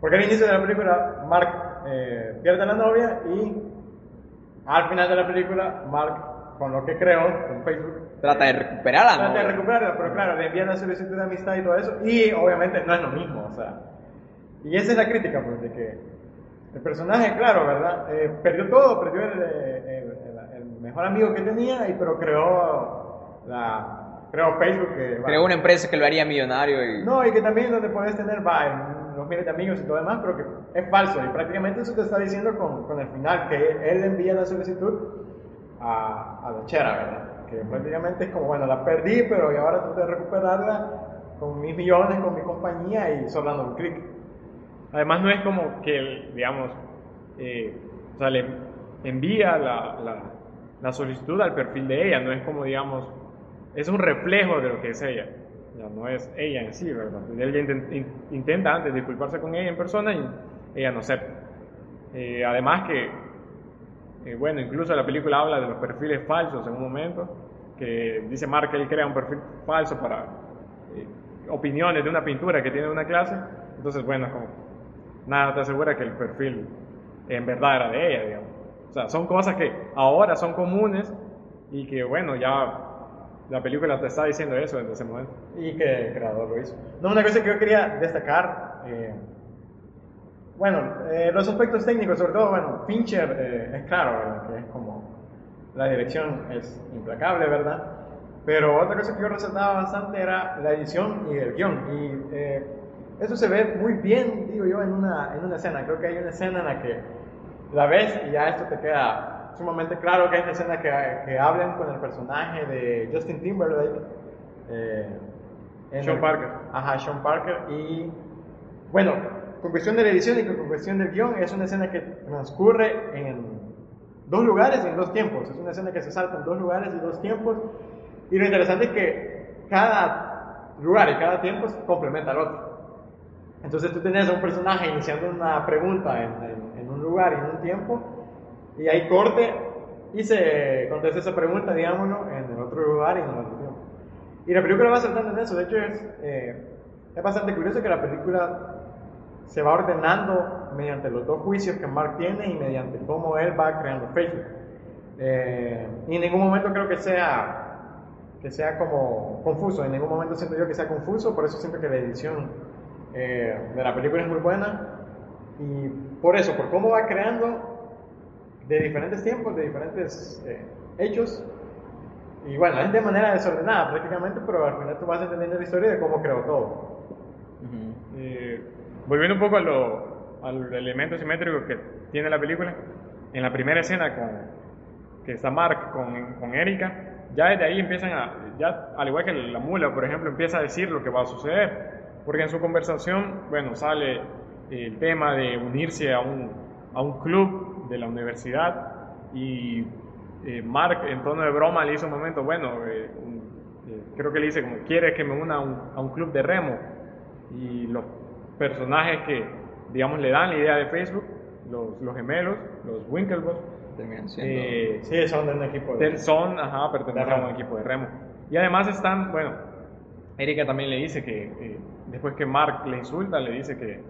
Porque al inicio de la película, Mark eh, pierde a la novia y al final de la película, Mark, con lo que creó, con Facebook, trata de recuperarla. Trata de recuperarla, pero claro, le envían la solicitud de amistad y todo eso, y obviamente no es lo mismo, o sea. Y esa es la crítica, pues, de que el personaje, claro, ¿verdad? Eh, perdió todo, perdió el, el, el, mejor amigo que tenía, y, pero creó la, creo Facebook que... Creó una empresa que lo haría millonario y... No, y que también donde puedes tener, va, los miles de amigos y todo demás, pero que es falso. Y prácticamente eso te está diciendo con, con el final, que él envía la solicitud a, a la chera, ¿verdad? Que prácticamente es como, bueno, la perdí, pero y ahora trato de recuperarla con mis millones, con mi compañía y solo dando un clic. Además no es como que, digamos, eh, o sea, le envía la, la, la solicitud al perfil de ella, no es como, digamos, es un reflejo de lo que es ella. Ya no es ella en sí, ¿verdad? Él intenta antes disculparse con ella en persona y ella no acepta. Eh, además que, eh, bueno, incluso la película habla de los perfiles falsos en un momento, que dice Mark que él crea un perfil falso para eh, opiniones de una pintura que tiene una clase. Entonces, bueno, como nada te asegura que el perfil en verdad era de ella, digamos. O sea, son cosas que ahora son comunes y que, bueno, ya la película te está diciendo eso desde ese momento. Y que el creador lo hizo. No, una cosa que yo quería destacar, eh, bueno, eh, los aspectos técnicos, sobre todo, bueno, Fincher eh, es claro, que es como, la dirección es implacable, ¿verdad? Pero otra cosa que yo resaltaba bastante era la edición y el guion. Y eso se ve muy bien, digo yo, en una, en una escena. Creo que hay una escena en la que la ves y ya esto te queda sumamente claro que hay una escena que, que hablan con el personaje de Justin Timberlake. Eh, Sean Parker. Ajá, Sean Parker. Y bueno, con cuestión de la edición y con cuestión del guion, es una escena que transcurre en dos lugares y en dos tiempos. Es una escena que se salta en dos lugares y dos tiempos. Y lo interesante es que cada lugar y cada tiempo complementa al otro. Entonces tú tenías a un personaje iniciando una pregunta en, en un lugar y en un tiempo y ahí corte y se contesta esa pregunta, digámoslo, en el otro lugar y en otro tiempo. Y la película va saltando en eso. De hecho, es, eh, es bastante curioso que la película se va ordenando mediante los dos juicios que Mark tiene y mediante cómo él va creando Facebook. Eh, y en ningún momento creo que sea que sea como confuso, en ningún momento siento yo que sea confuso, por eso siento que la edición eh, de la película es muy buena y por eso, por cómo va creando de diferentes tiempos, de diferentes eh, hechos. Y bueno, es de manera desordenada prácticamente, pero al final tú vas entendiendo la historia de cómo creó todo. Eh, volviendo un poco a lo, al elemento simétrico que tiene la película, en la primera escena con, que está Mark con, con Erika, ya desde ahí empiezan a, ya al igual que la mula, por ejemplo, empieza a decir lo que va a suceder, porque en su conversación, bueno, sale el tema de unirse a un, a un club de la universidad y eh, Mark en tono de broma le hizo un momento, bueno, eh, eh, creo que le dice como, quiere que me una a un, a un club de remo y los personajes que, digamos, le dan la idea de Facebook, los, los gemelos, los Winklevoss, terminan siendo... sí, son de un equipo de... Son, ajá, pertenecen a un equipo de remo. Y además están, bueno, Erika también le dice que después que Mark le insulta, le dice que,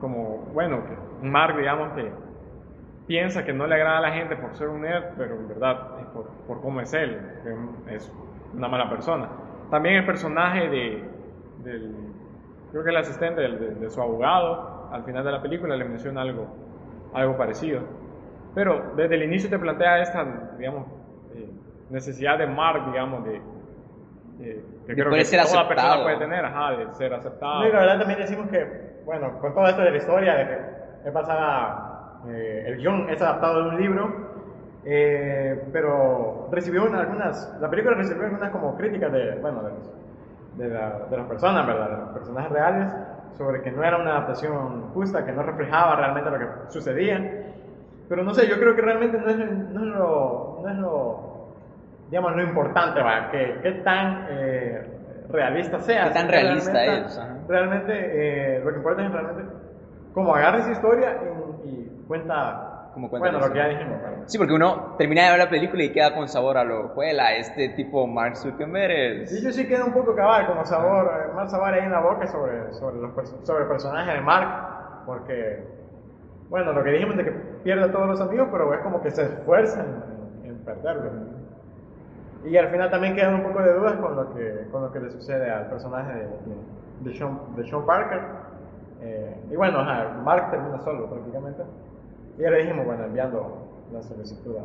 como, bueno, que Mark, digamos, que piensa que no le agrada a la gente por ser un nerd, pero en verdad es por, por cómo es él, es una mala persona. También el personaje de, del, creo que el asistente de, su abogado, al final de la película le menciona algo, algo parecido. Pero desde el inicio te plantea esta, digamos, eh, necesidad de Mark, digamos, de, que creo que toda persona puede tener, ajá, de ser aceptado. Y la verdad también decimos que, bueno, con todo esto de la historia, de que es basada, eh, el guion es adaptado de un libro, eh, pero recibió algunas, la película recibió algunas como críticas de, bueno, de, de, de las personas, ¿verdad? De los personajes reales, sobre que no era una adaptación justa, que no reflejaba realmente lo que sucedía. Pero no sé, yo creo que realmente no es, no es lo, no es lo digamos, lo importante, ¿va? Que, tan eh, realista sea. Tan realista es. Realmente, eh, lo que importa es realmente cómo agarra esa historia y, cuenta bueno, lo que ya dijimos. Sí, porque uno termina de ver la película y queda con sabor a lo juela, este tipo Mark Zuckerberg es... Sí, yo sí queda un poco cabal, como sabor, eh, más sabor ahí en la boca sobre, sobre, los, sobre el personaje de Mark, porque, bueno, lo que dijimos de que pierde a todos los amigos, pero es como que se esfuerza en, en perderlo. Y al final también quedan un poco de dudas con lo que, con lo que le sucede al personaje de, de, Sean, de Sean, Parker. Eh, y bueno, Mark termina solo prácticamente. Y ya le dijimos, bueno, enviando la solicitud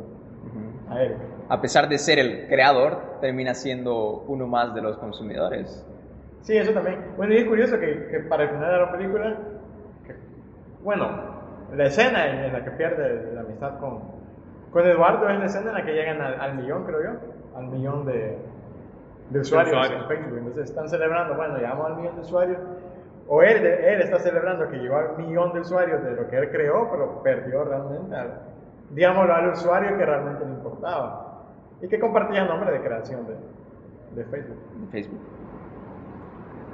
a, él. A pesar de ser el creador, termina siendo uno más de los consumidores. Sí, eso también. Bueno, y es curioso que, que para el final de la película, bueno, la escena en, la que pierde la amistad con, con Eduardo es la escena en la que llegan al millón, creo yo al millón de, de usuarios en Facebook. Entonces están celebrando, bueno, llegamos al millón de usuarios. O él, él está celebrando que llegó al millón de usuarios de lo que él creó, pero perdió realmente, al, digámoslo, al usuario que realmente le importaba. Y que compartía nombre de creación de, de Facebook. De Facebook.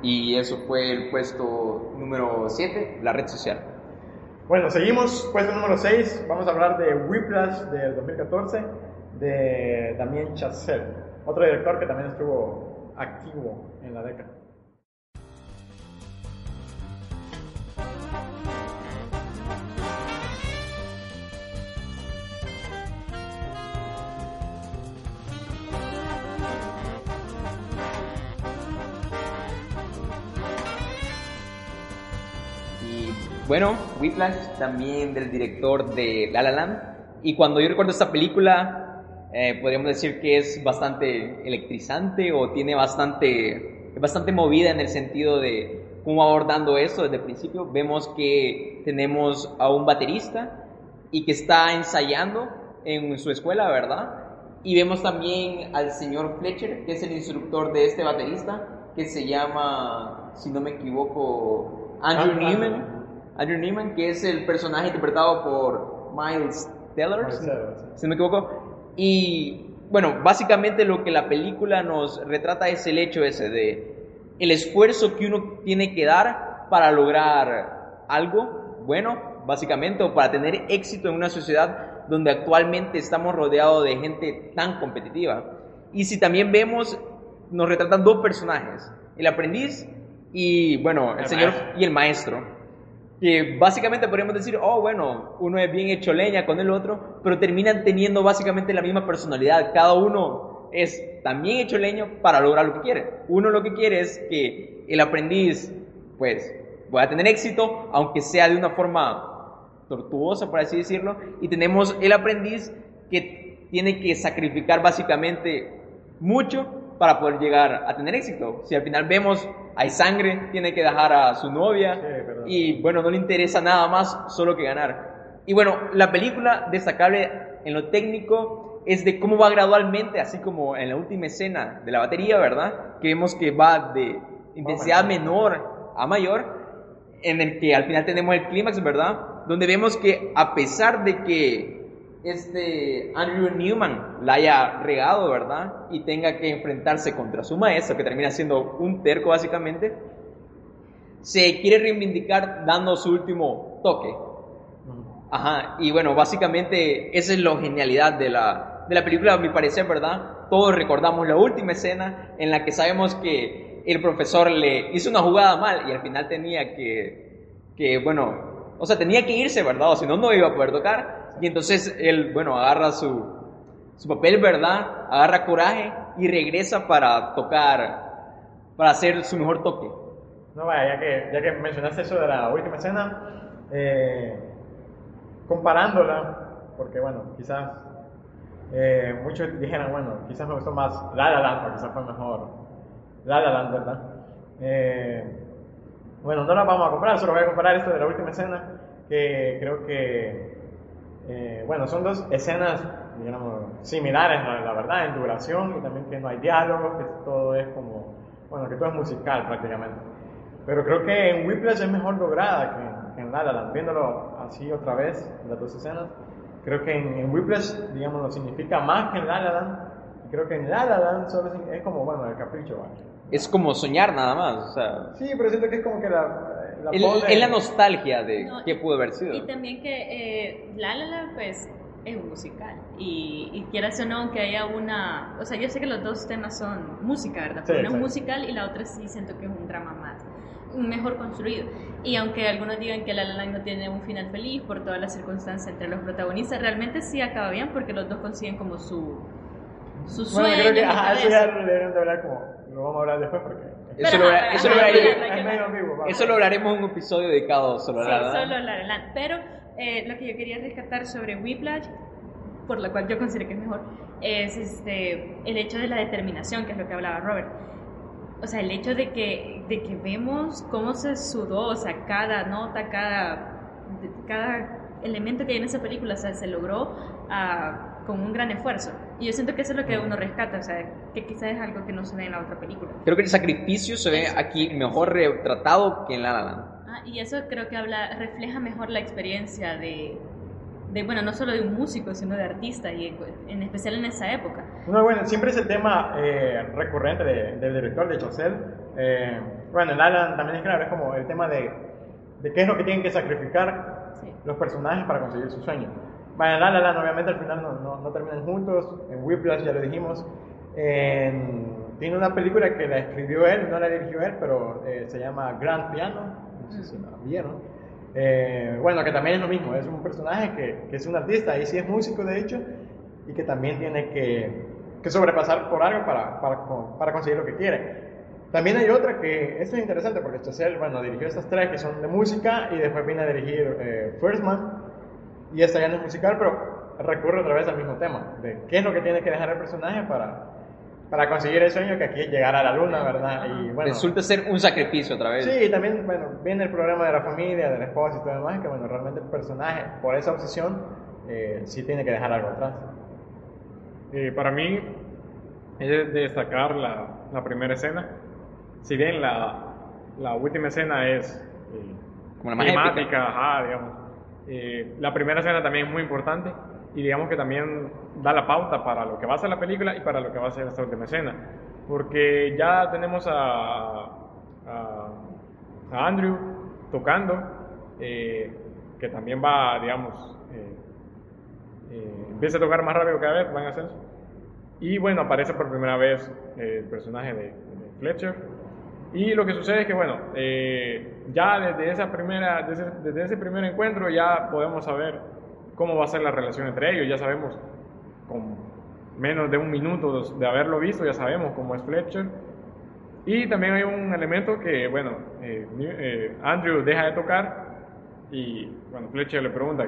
Y eso fue el puesto número 7, la red social. Bueno, seguimos, puesto número 6, vamos a hablar de Whiplash del 2014 de Damien Chazelle, otro director que también estuvo activo en la década. Bueno, Whiplash también del director de La La Land. Y cuando yo recuerdo esta película, eh, podríamos decir que es bastante electrizante o tiene bastante, bastante movida en el sentido de cómo abordando eso desde el principio. Vemos que tenemos a un baterista y que está ensayando en su escuela, ¿verdad? Y vemos también al señor Fletcher, que es el instructor de este baterista, que se llama, si no me equivoco, Andrew Newman. Andrew Newman, que es el personaje interpretado por Miles Teller, si no me equivoco. Y bueno, básicamente lo que la película nos retrata es el hecho ese de el esfuerzo que uno tiene que dar para lograr algo bueno, básicamente, o para tener éxito en una sociedad donde actualmente estamos rodeados de gente tan competitiva. Y si también vemos, nos retratan dos personajes, el aprendiz y, bueno, el, señor y el maestro que básicamente podríamos decir, oh, bueno, uno es bien hecho leña con el otro, pero terminan teniendo básicamente la misma personalidad. Cada uno es también hecho leño para lograr lo que quiere. Uno lo que quiere es que el aprendiz, pues, pueda tener éxito, aunque sea de una forma tortuosa, por así decirlo, y tenemos el aprendiz que tiene que sacrificar básicamente mucho para poder llegar a tener éxito. Si al final vemos, hay sangre, tiene que dejar a su novia y bueno, no le interesa nada más, solo que ganar. Y bueno, la película destacable en lo técnico es de cómo va gradualmente, así como en la última escena de la batería, ¿verdad? Que vemos que va de intensidad menor a mayor, en el que al final tenemos el clímax, ¿verdad? Donde vemos que a pesar de que este Andrew Newman la haya regado, ¿verdad? Y tenga que enfrentarse contra su maestro, que termina siendo un terco básicamente, se quiere reivindicar dando su último toque. Ajá, y bueno, básicamente esa es la genialidad de la, de la película, a mi parecer, ¿verdad? Todos recordamos la última escena en la que sabemos que el profesor le hizo una jugada mal y al final tenía que, que bueno, o sea, tenía que irse, ¿verdad? O si no, no iba a poder tocar. Y entonces él, bueno, agarra su, su papel, ¿verdad? Agarra coraje y regresa para tocar, para hacer su mejor toque. No, vaya, ya que, ya que mencionaste eso de la última escena, eh, comparándola, porque bueno, quizás eh, muchos dijeran, bueno, quizás me gustó más La La Land, quizás fue mejor La La Land, ¿verdad? Eh, bueno, no la vamos a comparar, solo voy a comparar esto de la última escena, que creo que eh, bueno, son dos escenas, digamos, similares, la verdad, en duración y también que no hay diálogo, que todo es como, bueno, que todo es musical prácticamente. Pero creo que en Whiplash es mejor lograda que en, La La Land, viéndolo así otra vez, las dos escenas. Creo que en, Whiplash, digamos, lo significa más que en La La Land. Y creo que en La La Land solo es, como, bueno, el capricho, Es como soñar nada más, o sea... Sí, pero siento que es como que la, es la nostalgia de qué pudo haber sido. Y también que eh, La La La, pues, es un musical. Y, y quieras o no, que haya una... O sea, yo sé que los dos temas son música, ¿verdad? Pero una es musical y la otra sí siento que es un drama más mejor construido. Y aunque algunos digan que La La Land no tiene un final feliz por todas las circunstancias entre los protagonistas, realmente sí acaba bien porque los dos consiguen como su, su sueño. Bueno, creo que ajá, eso ya deberían de hablar como, lo vamos a hablar después porque eso, lo, eso, hablaremos en un episodio dedicado solo a La Solo La Pero eh, lo que yo quería rescatar sobre Whiplash, por la cual yo considero que es mejor, es este, el hecho de la determinación, que es lo que hablaba Robert. O sea, el hecho de que, de que vemos cómo se sudó, o sea, cada nota, cada, cada elemento que hay en esa película, o sea, se logró a con un gran esfuerzo. Y yo siento que eso es lo que uno rescata, o sea, que quizás es algo que no se ve en la otra película. Creo que el sacrificio se ve aquí mejor retratado que en La La Land. Ah, y eso creo que habla, refleja mejor la experiencia de, de, bueno, no solo de un músico, sino de artista, y en especial en esa época. No, bueno, siempre es el tema eh, recurrente del director, de Chaucer. Eh, bueno, en La La Land también es claro, es como el tema de, de qué es lo que tienen que sacrificar los personajes para conseguir su sueño. Bueno, La La Land obviamente al final no, no, terminan juntos, en Whiplash ya lo dijimos, tiene una película que la escribió él, no la dirigió él, pero eh, se llama Grand Piano, no sé si la vieron. Eh, bueno, que también es lo mismo, es un personaje que, que, es un artista y sí es músico de hecho, y que también tiene que, que sobrepasar por algo para, para, para, conseguir lo que quiere. También hay otra que, esto es interesante porque Chazelle, bueno, dirigió estas tres que son de música y después viene a dirigir eh, First Man, y esta ya no es musical, pero recurre otra vez al mismo tema, de qué es lo que tiene que dejar el personaje para, para conseguir el sueño que aquí es llegar a la luna, ¿verdad? Y bueno, resulta ser un sacrificio otra vez. Sí, y también, bueno, viene el problema de la familia, del esposo y todo lo demás, que bueno, realmente el personaje, por esa obsesión, eh, sí tiene que dejar algo atrás. Eh, para mí, es de destacar la, la, primera escena. Si bien la, la última escena es eh, Como la temática, ajá, digamos, eh, la primera escena también es muy importante y digamos que también da la pauta para lo que va a ser la película y para lo que va a ser esta última escena. Porque ya tenemos a, a, Andrew tocando, eh, que también va, digamos, eh, empieza a tocar más rápido cada vez, va en ascenso. Y bueno, aparece por primera vez el personaje de Fletcher y lo que sucede es que, bueno, eh, ya desde, esa primera, desde, ese primer encuentro ya podemos saber cómo va a ser la relación entre ellos. Ya sabemos, con menos de un minuto de haberlo visto, ya sabemos cómo es Fletcher. Y también hay un elemento que, bueno, eh, eh, Andrew deja de tocar y, bueno, Fletcher le pregunta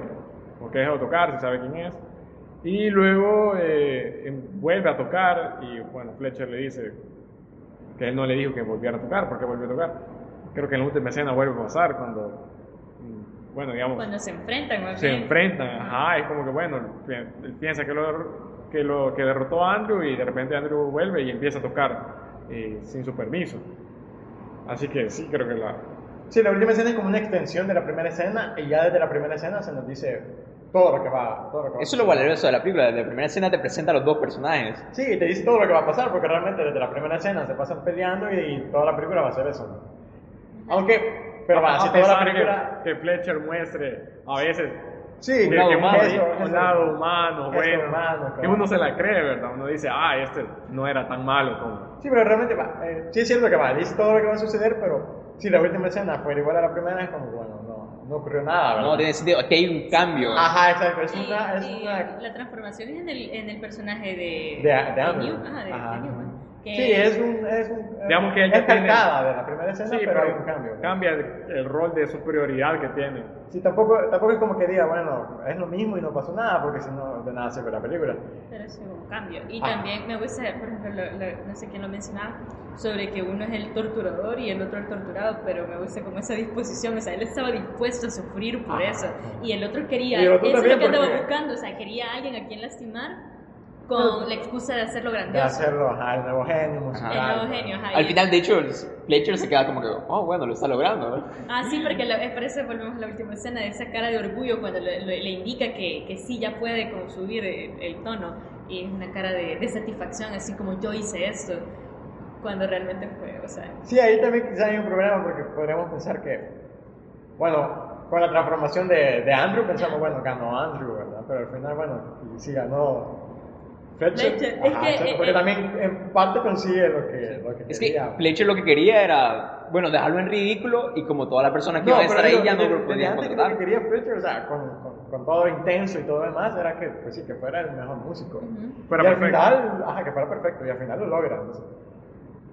por qué deja de tocar, si sabe quién es. Y luego eh, em, vuelve a tocar y bueno, Fletcher le dice que él no le dijo que volviera a tocar, porque volvió a tocar. Creo que en la última escena vuelve a pasar cuando, mm, bueno, digamos... Cuando se enfrentan. Se enfrentan, ajá, es como que bueno, él piensa que lo, que lo que derrotó a Andrew y de repente Andrew vuelve y empieza a tocar eh, sin su permiso. Así que sí, creo que la... Sí, la última escena es como una extensión de la primera escena y ya desde la primera escena se nos dice todo lo que va, todo lo que va Eso es lo valioso de la película, desde la primera escena te presenta a los dos personajes. Sí, te dice todo lo que va a pasar, porque realmente desde la primera escena se pasan peleando y, toda la película va a ser eso. Aunque, pero va, si toda la película... Que, que Fletcher muestre a veces Sí, un lado humano, un lado humano, bueno, que uno se la cree, ¿verdad? Uno dice, ah, este no era tan malo como... Sí, pero realmente va, eh, sí es cierto que va, dice todo lo que va a suceder, pero si la última escena fue igual a la primera, es como, bueno, no, no ocurrió nada, ¿verdad? No, tiene sentido, aquí hay un cambio. Ajá, exacto, es una... Es una... La transformación en el, en el personaje de... De, de, de Andrew. Ajá, de, Ajá. de Sí, es un, es un digamos que es calcada de la primera escena, sí, pero, hay un cambio. Cambia el, rol de superioridad que tiene. Sí, tampoco, tampoco es como que diga, bueno, es lo mismo y no pasó nada, porque si no, de nada sirve la película. Pero es un cambio. Y también me gusta, por ejemplo, no sé quién lo mencionaba, sobre que uno es el torturador y el otro el torturado, pero me gusta como esa disposición, o sea, él estaba dispuesto a sufrir por eso, y el otro quería, eso es lo que andaba buscando, o sea, quería a alguien a quien lastimar con la excusa de hacerlo grandioso. De hacerlo, ajá, el nuevo genio musical. El nuevo genio, ajá. Al final, de hecho, Fletcher se queda como que, oh, bueno, lo está logrando, ¿no? Ah, sí, porque la, por eso volvemos a la última escena, de esa cara de orgullo cuando le, le, indica que, que, sí ya puede como subir el, tono, y es una cara de, de, satisfacción, así como yo hice esto, cuando realmente fue, o sea... Sí, ahí también quizá hay un problema, porque podríamos pensar que, bueno, con la transformación de, de Andrew pensamos, bueno, ganó Andrew, ¿verdad? Pero al final, bueno, sí ganó Fletcher. Es que, porque eh, también en parte consigue lo que, lo que es quería. que Fletcher lo que quería era, bueno, dejarlo en ridículo y como toda la persona que iba a estar ahí ya no lo podía contratar. Lo que quería Fletcher, o sea, con, con, con, todo intenso y todo lo demás, era que, pues sí, que fuera el mejor músico. y al final, ajá, que fuera perfecto, y al final lo logra. Entonces,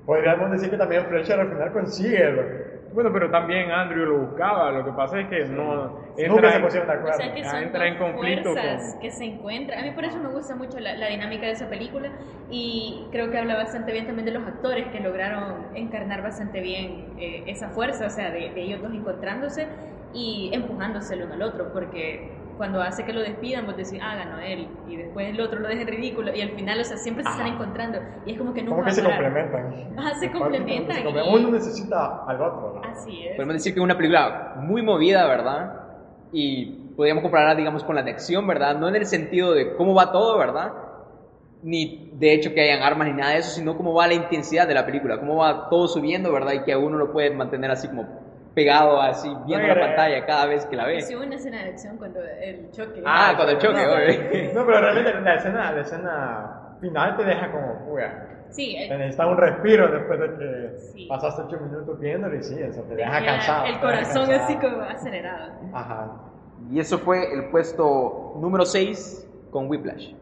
podríamos decir que también Fletcher al final consigue lo que, bueno, pero también Andrew lo buscaba, lo que pasa es que no... Entra, se pusieron de acuerdo. O sea, que son entra en conflicto fuerzas que se encuentran. A mí por eso me gusta mucho la, dinámica de esa película y creo que habla bastante bien también de los actores que lograron encarnar bastante bien eh, esa fuerza, o sea, de, de ellos dos encontrándose y empujándose el uno al otro, porque cuando hace que lo despidan, vos decís, ah, ganó él, y después el otro lo deja en ridículo, y al final, o sea, siempre se están encontrando, y es como que nunca Como que se complementan. Ah, se complementan. Uno necesita al otro. Así es. Podemos decir que es una película muy movida, ¿verdad? Y podríamos compararla, digamos, con la de acción, ¿verdad? No en el sentido de cómo va todo, ¿verdad? Ni de hecho que hayan armas ni nada de eso, sino cómo va la intensidad de la película, cómo va todo subiendo, ¿verdad? Y que a uno lo puede mantener así como pegado así viendo la pantalla cada vez que la ve. Sí, una escena de acción cuando el choque. Ah, cuando el choque, no, no, pero realmente la escena, la escena final te deja como, fuga. Sí. Te necesitas un respiro después de que pasaste 8 minutos viéndolo y sí, eso te, deja cansado. El corazón así como acelerado. Ajá. Y eso fue el puesto número 6 con Whiplash.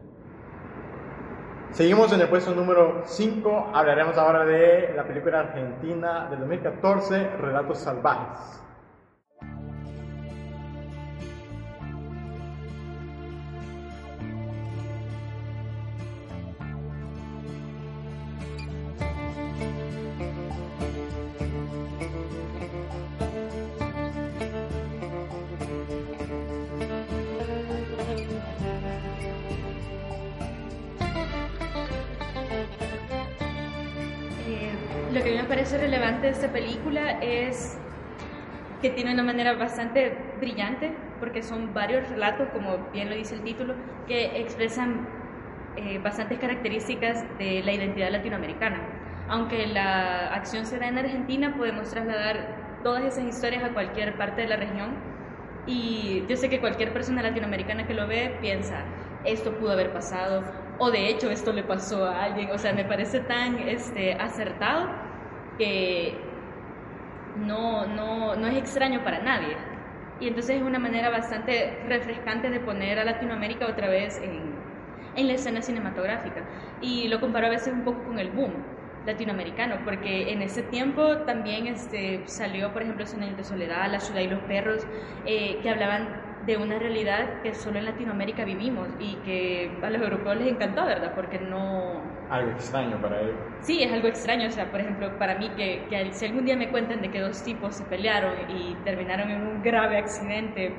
Seguimos en el puesto número 5. Hablaremos ahora de la película argentina del 2014, Relatos Salvajes. Que tiene una manera bastante brillante, porque son varios relatos, como bien lo dice el título, que expresan eh, bastantes características de la identidad latinoamericana. Aunque la acción se da en Argentina, podemos trasladar todas esas historias a cualquier parte de la región. Y yo sé que cualquier persona latinoamericana que lo ve piensa, esto pudo haber pasado, o de hecho esto le pasó a alguien. O sea, me parece tan este, acertado que no, no, no es extraño para nadie. Y entonces es una manera bastante refrescante de poner a Latinoamérica otra vez en, la escena cinematográfica. Y lo comparo a veces un poco con el boom latinoamericano, porque en ese tiempo también este, salió, por ejemplo, Cien de soledad, La ciudad y los perros, eh, que hablaban de una realidad que solo en Latinoamérica vivimos y que a los europeos les encantó, ¿verdad? Porque no... Algo extraño para ellos. Sí, es algo extraño. O sea, por ejemplo, para mí, que, que si algún día me cuentan de que dos tipos se pelearon y terminaron en un grave accidente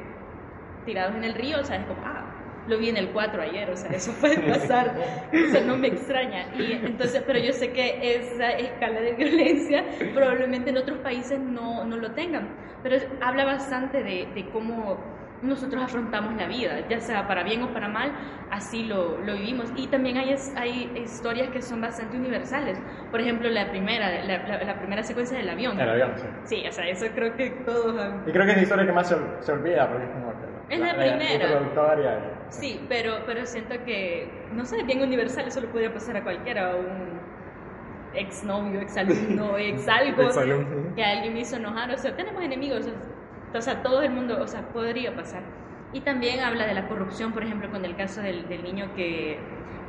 tirados en el río, o sea, es como, ah, lo vi en el 4 ayer, o sea, eso <laughs> puede pasar, o sea, no me extraña. Y entonces, pero yo sé que esa escala de violencia probablemente en otros países no, no lo tengan, pero habla bastante de, de cómo nosotros afrontamos la vida, ya sea para bien o para mal, así lo, lo vivimos. Y también hay, hay historias que son bastante universales. Por ejemplo, la primera, la, la, primera secuencia del avión. El avión, sí. Sí, o sea, eso creo que todos... Y creo que es la historia que más se, se olvida, porque es como es la, primera. Sí, pero, pero siento que, no sé, bien universal, eso le podría pasar a cualquiera, un exnovio, exalumno, <laughs> exalgo, que alguien me hizo enojar, o sea, tenemos enemigos, o sea, todo el mundo, o sea, podría pasar. Y también habla de la corrupción, por ejemplo, con el caso del, del niño que,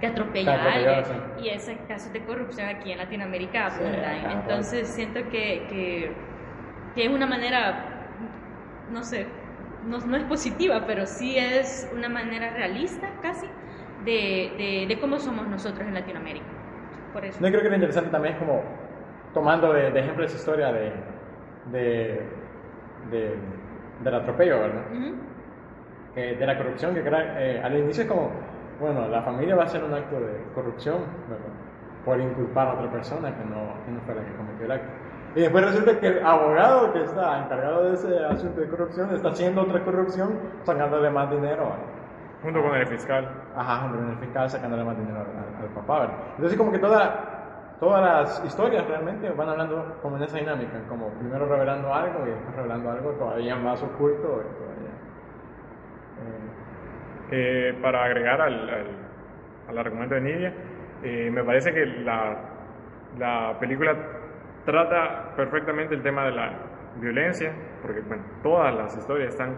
que atropella a alguien. Y ese caso de corrupción aquí en Latinoamérica abundan. Entonces siento que, que, que es una manera, no sé, no, no, es positiva, pero sí es una manera realista casi de, de, cómo somos nosotros en Latinoamérica. Por eso. No, creo que lo interesante también es como tomando de, de ejemplo esa historia de, de, de, del atropello, ¿verdad? de la corrupción, que eh, al inicio es como, bueno, la familia va a hacer un acto de corrupción, ¿verdad? Por inculpar a otra persona que no, que no fue la que cometió el acto. Y después resulta que el abogado que está encargado de ese asunto de corrupción está haciendo otra corrupción, sacándole más dinero. Junto con el fiscal. Ajá, junto con el fiscal sacándole más dinero al, papá. ¿verdad? Entonces como que toda, todas las historias realmente van hablando como en esa dinámica, como primero revelando algo y después revelando algo todavía más oculto. Todavía, eh. Eh, para agregar al, al, argumento de Nidia, eh, me parece que la, la película trata perfectamente el tema de la violencia, porque bueno, todas las historias están,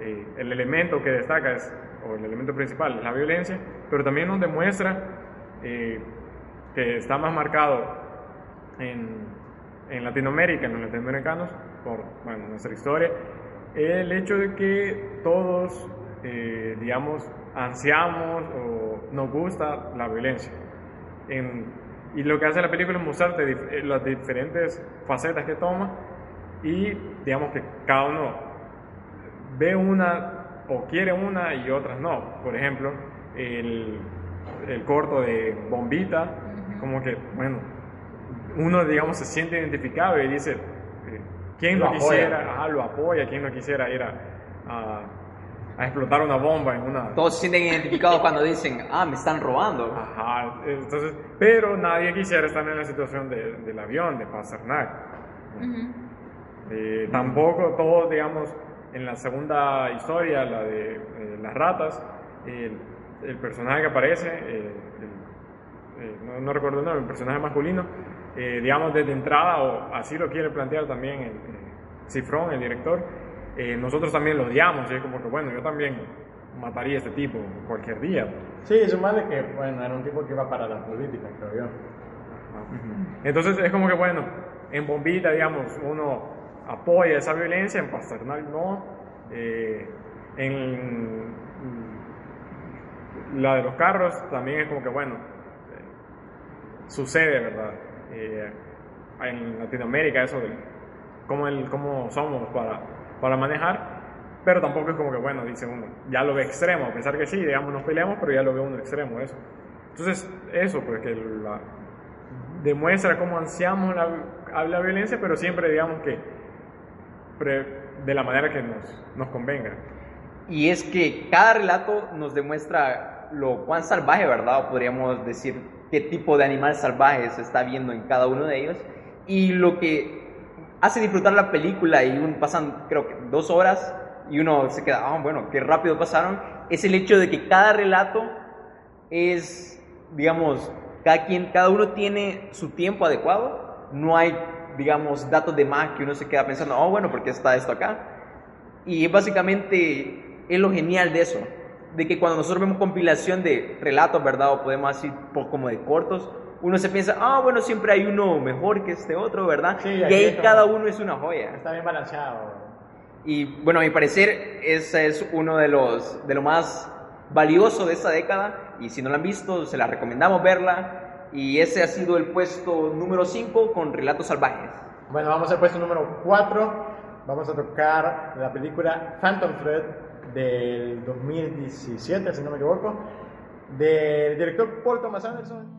eh, el elemento que destaca es, o el elemento principal es la violencia, pero también nos demuestra eh, que está más marcado en, en, Latinoamérica, en los latinoamericanos, por bueno, nuestra historia, el hecho de que todos, eh, digamos, ansiamos o nos gusta la violencia. En, y lo que hace la película es mostrarte eh, las diferentes facetas que toma y digamos que cada uno ve una o quiere una y otras no. Por ejemplo, el, el corto de Bombita, como que, bueno, uno digamos se siente identificado y dice, eh, ¿quién lo, quisiera? lo apoya, ¿quién no quisiera ir a a explotar una bomba en una... Todos se sienten identificados cuando dicen, ah, me están robando. Ajá, entonces, pero nadie quisiera estar en la situación de, del avión, de Pasternak. Eh, tampoco todos, digamos, en la segunda historia, la de eh, las ratas, el, personaje que aparece, eh, no, no, recuerdo el nombre, el personaje masculino, digamos, desde entrada, o así lo quiere plantear también el, Cifrón, el director, eh, nosotros también lo odiamos, y es como que, bueno, yo también mataría a este tipo cualquier día. Sí, sumarle que, bueno, era un tipo que iba para la política, creo yo. Entonces es como que, bueno, en Bombita, digamos, uno apoya esa violencia, en Pasternak no. Eh, en la de los carros también es como que, bueno, sucede, ¿verdad? Eh, en Latinoamérica eso de cómo, el, cómo somos para para manejar, pero tampoco es como que, bueno, dice uno, ya lo ve extremo, a pesar que sí, digamos, nos peleamos, pero ya lo ve uno extremo, eso. Entonces, eso, porque pues, la, demuestra cómo ansiamos la, la violencia, pero siempre, digamos que de la manera que nos, nos convenga. Y es que cada relato nos demuestra lo cuán salvaje, ¿verdad? O podríamos decir qué tipo de animal salvaje se está viendo en cada uno de ellos. Y lo que hace disfrutar la película y un, pasan creo que dos horas y uno se queda, ah, bueno, qué rápido pasaron, es el hecho de que cada relato es, digamos, cada, quien, cada uno tiene su tiempo adecuado, no hay, digamos, datos de más que uno se queda pensando, oh, bueno, porque está esto acá. Y básicamente es lo genial de eso, de que cuando nosotros vemos compilación de relatos, ¿verdad? O podemos decir como de cortos, uno se piensa, ah, bueno, siempre hay uno mejor que este otro, ¿verdad? y ahí cada uno es una joya. Está bien balanceado. Y bueno, a mi parecer, ese es uno de los de lo más valioso de esta década. Y si no la han visto, se la recomendamos verla. Y ese ha sido el puesto número 5 con Relatos Salvajes. Bueno, vamos al puesto número 4. Vamos a tocar la película Phantom Thread del 2017, si no me equivoco, del director Paul Thomas Anderson.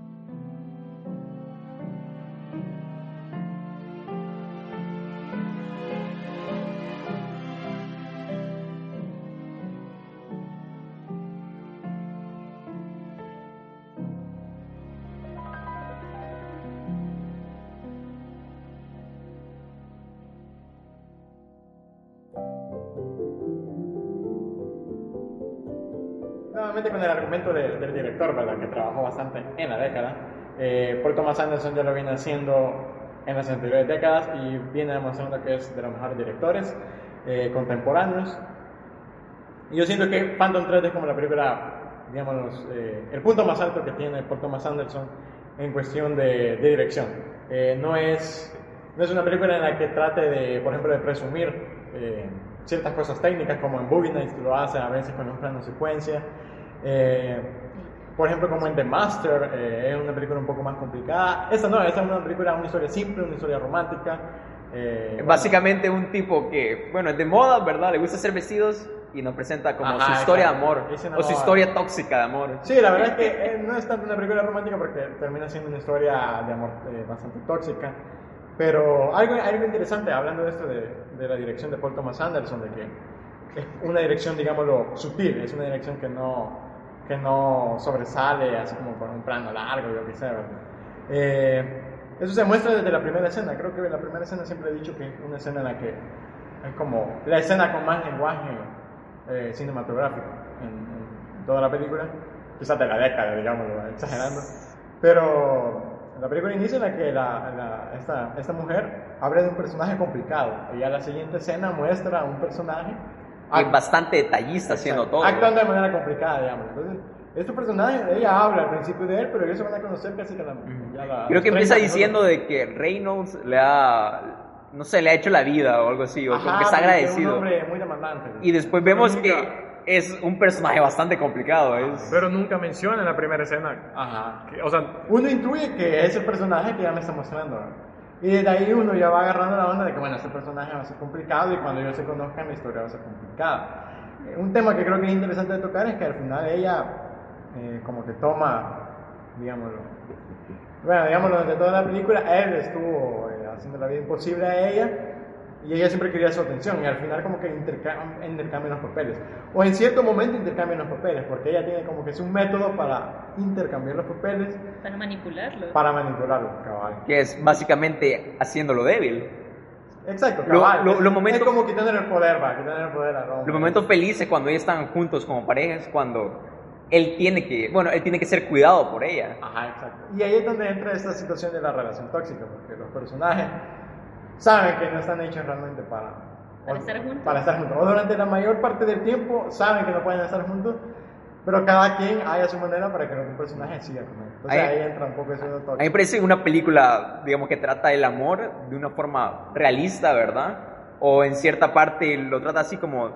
Argumento del director, ¿verdad? Que trabajó bastante en la década. Eh, Paul Thomas Anderson ya lo viene haciendo en las anteriores décadas y viene demostrando que es de los mejores directores eh, contemporáneos. Y yo siento que Phantom 3 es como la película, digamos, eh, el punto más alto que tiene Paul Thomas Anderson en cuestión de, dirección. Eh, no, es, no es una película en la que trate de, por ejemplo, de presumir ciertas cosas técnicas, como en Boogie Nights lo hace a veces con un plano secuencia. Eh, por ejemplo, como en The Master, eh, es una película un poco más complicada. Esta no, esta es una película, una historia simple, una historia romántica. Eh, Básicamente un tipo que, bueno, es de moda, ¿verdad? Le gusta hacer vestidos y nos presenta como su historia de amor o su historia tóxica de amor. Sí, la verdad es que no es tanto una película romántica porque termina siendo una historia de amor bastante tóxica. Pero algo, algo interesante, hablando de esto de, de la dirección de Paul Thomas Anderson, de que es una dirección, digámoslo, sutil, es una dirección que no, que no sobresale así como con un plano largo, yo qué sé, eh, eso se muestra desde la primera escena. Creo que la primera escena siempre he dicho que es una escena en la que es como la escena con más lenguaje eh, cinematográfico en, toda la película, quizás de la década, digamos, exagerando. Pero la película inicia en la que la, esta, esta mujer habla de un personaje complicado y a la siguiente escena muestra un personaje es bastante detallista haciendo todo. Actuando de manera complicada, digamos. Entonces, este personaje, ella habla al principio de él, pero ellos se van a conocer casi que la, Creo que empieza diciendo de que Reynolds le ha no sé, le ha hecho la vida o algo así, o como que está agradecido. Es un hombre muy demandante. Y después vemos que es un personaje bastante complicado. Es... Pero nunca menciona en la primera escena. Ajá. o sea, uno intuye que es el personaje que ya me está mostrando. Y desde ahí uno ya va agarrando la onda de que, bueno, este personaje va a ser complicado y cuando ellos se conozcan la historia va a ser complicada. Eh, un tema que creo que es interesante de tocar es que al final ella eh, como que toma, digámoslo, bueno, digámoslo, durante toda la película, él estuvo eh, haciendo la vida imposible a ella y ella siempre quería su atención y al final como que intercambian los papeles. O en cierto momento intercambian los papeles, porque ella tiene como que es un método para intercambiar los papeles. Para manipularlo. Para manipularlo, cabal. Que es básicamente haciéndolo débil. Exacto, cabal. Lo, lo, momentos, es como quitarle el poder, va, quitarle el poder a Roma. Los momentos felices cuando ellos están juntos como parejas, cuando él tiene que, bueno, él tiene que ser cuidado por ella. Ajá, exacto. Y ahí es donde entra esta situación de la relación tóxica, porque los personajes saben que no están hechos realmente para, para, estar juntos. para estar juntos. O durante la mayor parte del tiempo saben que no pueden estar juntos, pero cada quien haya su manera para que el otro personaje siga con él. Entonces ahí, entra un poco eso de todo. A mí me parece una película, digamos, que trata el amor de una forma realista, ¿verdad? O en cierta parte lo trata así como,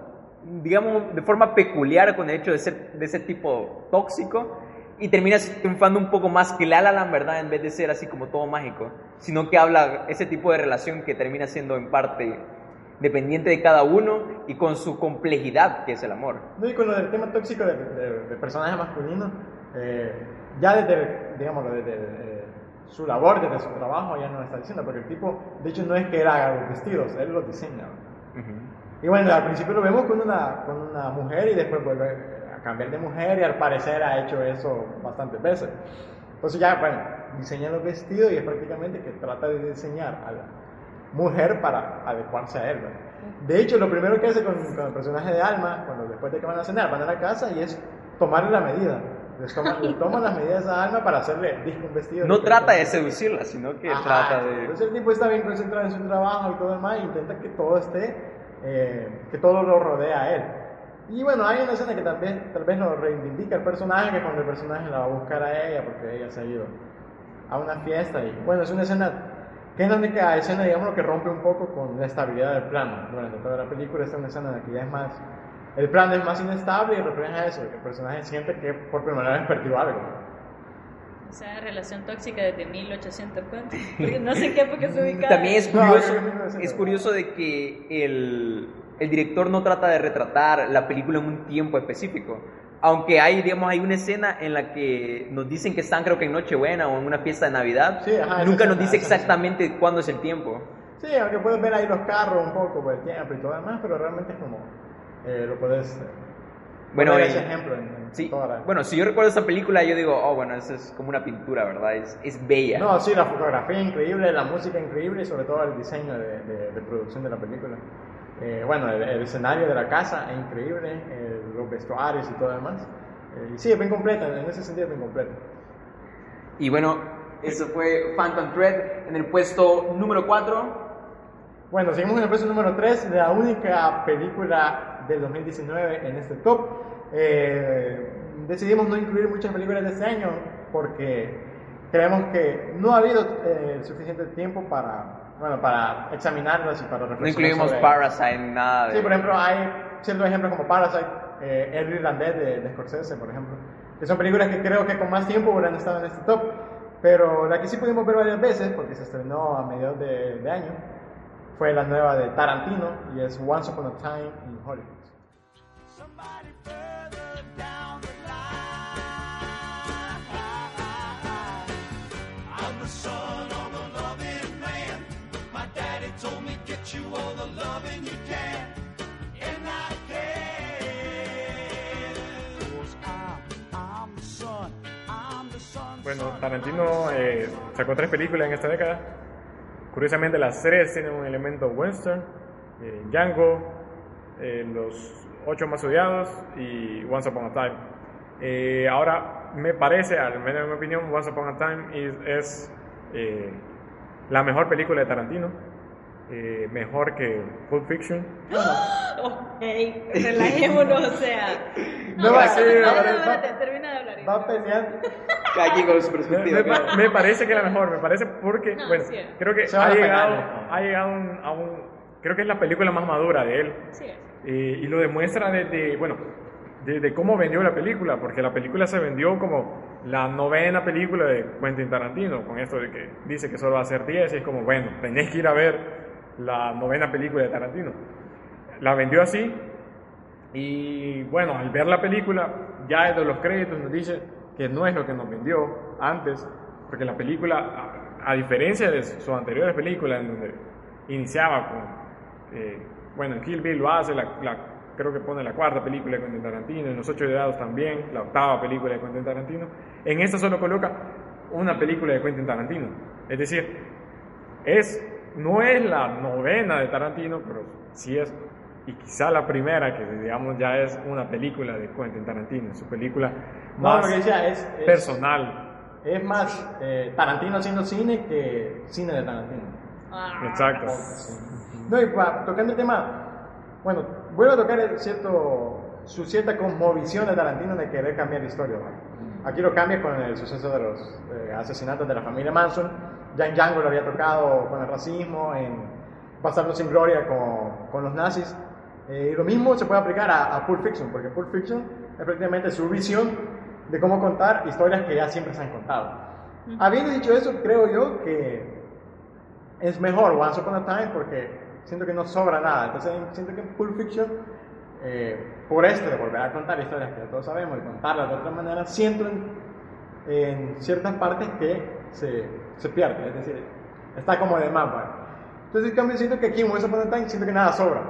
digamos, de forma peculiar con el hecho de ser de ese tipo tóxico y terminas triunfando un poco más que La La ¿verdad? En vez de ser así como todo mágico, sino que habla ese tipo de relación que termina siendo en parte dependiente de cada uno y con su complejidad que es el amor. No, y con lo del tema tóxico de, de, personaje masculino, eh, ya desde, digamos, desde eh, su labor, desde su trabajo, ya no lo está diciendo, porque el tipo, de hecho, no es que él haga los vestidos, él los diseña. Y bueno, al principio lo vemos con una, con una mujer y después vuelve cambiar de mujer y al parecer ha hecho eso bastantes veces. Entonces ya, bueno, diseña los vestidos y es prácticamente que trata de diseñar a la mujer para adecuarse a él. De hecho, lo primero que hace con, el personaje de Alma, cuando después de que van a cenar, van a la casa y es tomarle la medida. Les toma, las medidas a Alma para hacerle un vestido. No trata de seducirla, sino que trata de... Entonces el tipo está bien concentrado en su trabajo y todo el demás e intenta que todo esté, eh, que todo lo rodea a él. Y bueno, hay una escena que tal vez, tal vez lo reivindica el personaje, que cuando el personaje la va a buscar a ella, porque ella se ha ido a una fiesta. Y bueno, es una escena que es la única escena, digamos, que rompe un poco con la estabilidad del plano. Durante toda la película esta es una escena en la que ya es más, el plano es más inestable y refleja eso, que el personaje siente que por primera vez perdió algo. O sea, relación tóxica desde 1800, ¿cuánto? Porque no sé qué época se <laughs> ubica. También es curioso, es curioso de que el, el director no trata de retratar la película en un tiempo específico aunque hay, digamos, hay una escena en la que nos dicen que están, creo que en Nochebuena o en una fiesta de Navidad, nunca nos dice exactamente cuándo es el tiempo. Sí, aunque puedes ver ahí los carros un poco por el tiempo y todo demás, pero realmente es como, eh, lo puedes... Bueno, ese ejemplo sí, bueno, si yo recuerdo esa película, yo digo, oh, bueno, eso es como una pintura, ¿verdad? Es, es bella. No, sí, la fotografía increíble, la música increíble y sobre todo el diseño de, de producción de la película. Eh, bueno, el, escenario de la casa es increíble, los vestuarios y todo demás. Eh, sí, es bien completa, en ese sentido es bien completa. Y bueno, eso fue Phantom Thread en el puesto número 4. Bueno, seguimos en el puesto número 3, la única película del 2019 en este top. Eh, decidimos no incluir muchas películas de este año porque creemos que no ha habido suficiente tiempo para bueno, para examinarlas y para reflexionar. No incluimos Parasite, nada de... Sí, por ejemplo, hay ciertos ejemplos como Parasite, eh, El Irlandés de, de, Scorsese, por ejemplo, que son películas que creo que con más tiempo hubieran estado en este top, pero la que sí pudimos ver varias veces, porque se estrenó a mediados de, de año, fue la nueva de Tarantino y es Once Upon a Time in Hollywood. Bueno, Tarantino eh, sacó tres películas en esta década. Curiosamente, las tres tienen un elemento western: eh, Django, eh, Los Ocho Más Odiados y Once Upon a Time. ahora, me parece, al menos en mi opinión, Once Upon a Time es, es la mejor película de Tarantino eh, mejor que Pulp Fiction. <gasps> ok, relajémonos, o sea. <laughs> No, va a ser. Termina de hablar. Va a pelear. Aquí con su perspectiva. Me, parece que es la mejor, me parece porque, bueno, creo que ha llegado, ha llegado a un. Creo que es la película más madura de él. Sí. y lo demuestra desde, bueno, de, cómo vendió la película, porque la película se vendió como la novena película de Quentin Tarantino, con esto de que dice que solo va a ser 10, y es como, bueno, tenés que ir a ver la novena película de Tarantino. La vendió así, y bueno, al ver la película, ya desde los créditos nos dice que no es lo que nos vendió antes, porque la película, a, diferencia de sus anteriores películas, en donde iniciaba con, eh, bueno, Kill Bill lo hace, creo que pone la cuarta película de Quentin Tarantino, en Los Ocho Dados también, la octava película de Quentin Tarantino. En esta solo coloca una película de Quentin Tarantino. Es decir, es, no es la novena de Tarantino, pero sí es, y quizá la primera, que digamos ya es una película de Quentin Tarantino, su película más es, personal. Es más eh, Tarantino haciendo cine que cine de Tarantino. Ah. Exacto. No, y tocando el tema, bueno, vuelvo a tocar cierto, su cierta conmovisión de Tarantino de querer cambiar la historia. Aquí lo cambia con el suceso de los eh, asesinatos de la familia Manson. Ya en Django lo había tocado con el racismo, en Bastardo sin Gloria con, con los nazis. Eh, y lo mismo se puede aplicar a, a, Pulp Fiction, porque Pulp Fiction es prácticamente su visión de cómo contar historias que ya siempre se han contado. Habiendo dicho eso, creo yo que es mejor Once Upon a Time porque siento que no sobra nada. Entonces siento que en Pulp Fiction, eh, por esto de volver a contar historias que todos sabemos y contarlas de otra manera, siento en, ciertas partes que se, se, pierde, es decir, está como de más. Entonces en cambio siento que aquí en a Time siento que nada sobra.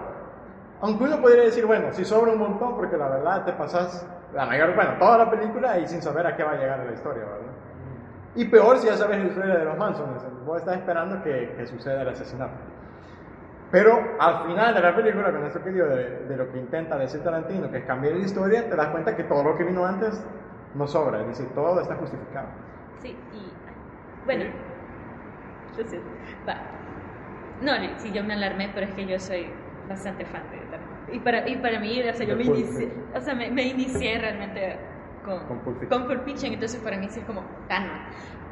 Aunque uno podría decir, bueno, si sobra un montón, porque la verdad te pasas la mayor, bueno, toda la película y sin saber a qué va a llegar la historia, ¿verdad? Y peor si ya sabes la historia de los Manson, vos estás esperando que, que suceda el asesinato. Pero al final de la película, con eso que digo de, lo que intenta decir Tarantino, que es cambiar la historia, te das cuenta que todo lo que vino antes no sobra, es decir, todo está justificado. Sí, y bueno, yo sé, va. No, sí, yo me alarmé, pero es que yo soy bastante fan de Tarantino. Y para, y para mí, o sea, yo me inicié, o sea, me, inicié realmente con, con, Pulp Fiction, entonces para mí sí es como canon.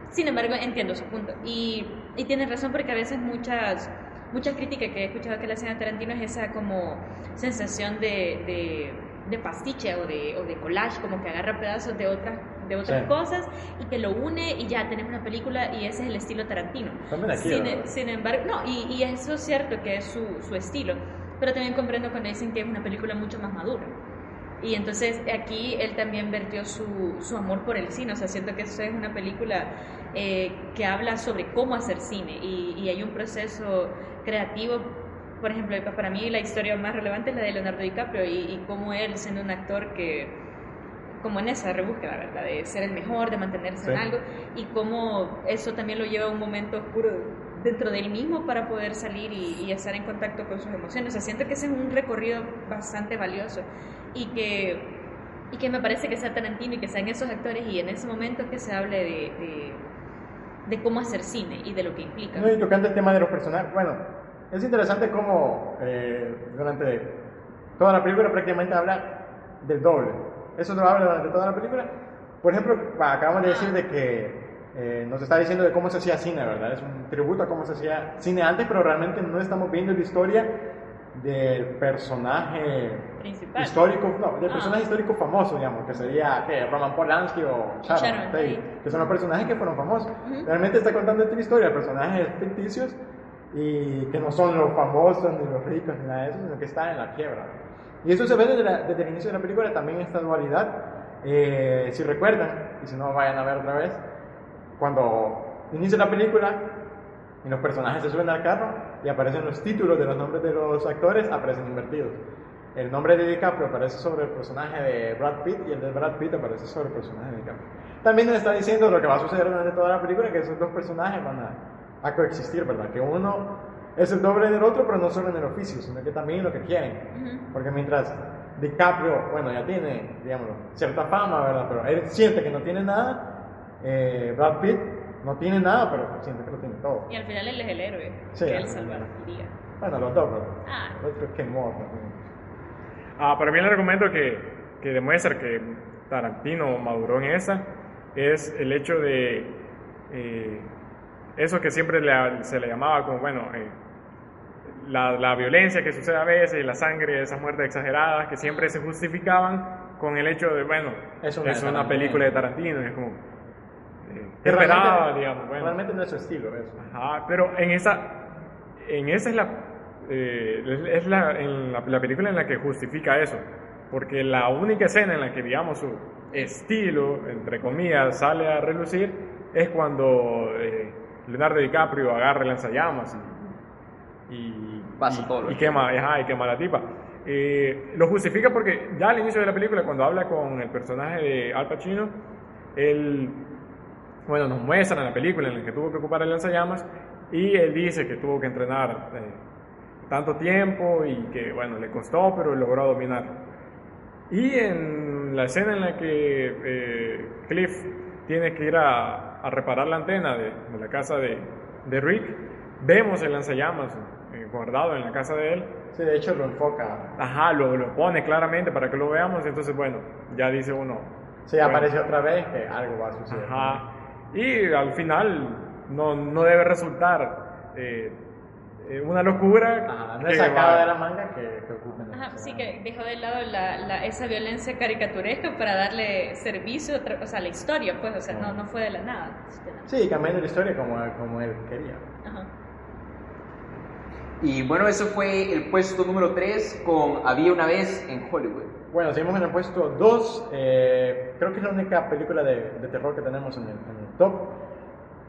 Sin embargo, entiendo su punto. Y, y tienes razón porque a veces muchas, muchas críticas que he escuchado que le hacen a Tarantino es esa como sensación de, de, de pastiche o de, o de collage, como que agarra pedazos de otras de otras cosas y que lo une y ya tenemos una película y ese es el estilo Tarantino. sin, sin, embargo, no, y, y, eso es cierto que es su, su estilo, pero también comprendo cuando dicen que es una película mucho más madura. Y entonces aquí él también vertió su, su amor por el cine, o sea, siento que eso es una película eh, que habla sobre cómo hacer cine y, y, hay un proceso creativo. Por ejemplo, para mí la historia más relevante es la de Leonardo DiCaprio y, y cómo él, siendo un actor que, como en esa rebúsqueda, ¿verdad? De ser el mejor, de mantenerse en algo y cómo eso también lo lleva a un momento oscuro dentro de él mismo para poder salir y, y, estar en contacto con sus emociones. O sea, siento que ese es un recorrido bastante valioso y que, y que me parece que sea Tarantino y que sean esos actores y en ese momento que se hable de, de, cómo hacer cine y de lo que implica. No, y tocando el tema de los personajes, bueno, es interesante cómo eh, durante toda la película prácticamente habla del doble. Eso lo habla durante toda la película. Por ejemplo, acabamos de decir de que eh, nos está diciendo de cómo se hacía cine, ¿verdad? Es un tributo a cómo se hacía cine antes, pero realmente no estamos viendo la historia del personaje Principal. histórico, no, del ah. personaje histórico famoso, digamos, que sería ¿qué? Roman Polanski o Sharon, Tate, que son los personajes que fueron famosos. Realmente está contando esta historia de personajes ficticios y que no son los famosos ni los ricos ni nada de eso, sino que están en la quiebra. Y eso se ve desde, el inicio de la película, también esta dualidad. Eh, si recuerdan, y si no vayan a ver otra vez, cuando inicia la película, y los personajes se suben al carro y aparecen los títulos de los nombres de los actores, aparecen invertidos. El nombre de DiCaprio aparece sobre el personaje de Brad Pitt y el de Brad Pitt aparece sobre el personaje de DiCaprio. También nos está diciendo lo que va a suceder durante toda la película, que esos dos personajes van a, a coexistir, ¿verdad? Que uno es el doble del otro, pero no solo en el oficio, sino que también en lo que quieren. Porque mientras DiCaprio, bueno, ya tiene, digamos, cierta fama, ¿verdad? Pero él siente que no tiene nada, eh, Brad Pitt no tiene nada, pero siente que lo tiene todo. Y al final él es el héroe sí, que él salvaría. Bueno, los dos, pero ah. otro que no. Ah, para mí el argumento que, que demuestra que Tarantino maduró en esa es el hecho de eh, eso que siempre se le llamaba como, bueno, eh, la, la, violencia que sucede a veces y la sangre, esas muertes exageradas que siempre se justificaban con el hecho de, bueno, es una, es una película de Tarantino, y es como, esperaba, digamos. Bueno. Realmente no es su estilo eso. Ajá, pero en esa, en esa es la, eh, es la, en la, película en la que justifica eso, porque la única escena en la que, digamos, su estilo, entre comillas, sale a relucir es cuando eh, Leonardo DiCaprio agarra el lanzallamas y, y, Pasa todo y, quema, ajá, y quema la tipa. Eh, lo justifica porque ya al inicio de la película, cuando habla con el personaje de Al Pacino, él bueno, nos muestran en la película en la que tuvo que ocupar el lanzallamas y él dice que tuvo que entrenar eh, tanto tiempo y que, bueno, le costó, pero logró dominar. Y en la escena en la que eh, Cliff tiene que ir a, reparar la antena de, la casa de, Rick, vemos el lanzallamas guardado en la casa de él. Sí, de hecho lo enfoca. Ajá, lo, lo pone claramente para que lo veamos, entonces bueno, ya dice uno. Sí, aparece otra vez que algo va a suceder. Ajá. Y al final no, no debe resultar eh, eh, una locura. Ajá, no es sacado de la manga que, que ocupen. Ajá, sí, que dejó de lado la, la, esa violencia caricaturesca para darle servicio, o sea, la historia, pues, o sea, no, no fue de la nada. Sí, cambiando la historia como, como él quería. Ajá. Y bueno, eso fue el puesto número 3 con Había una vez en Hollywood. Bueno, seguimos en el puesto 2. Eh, creo que es la única película de, de terror que tenemos en el, en el, top.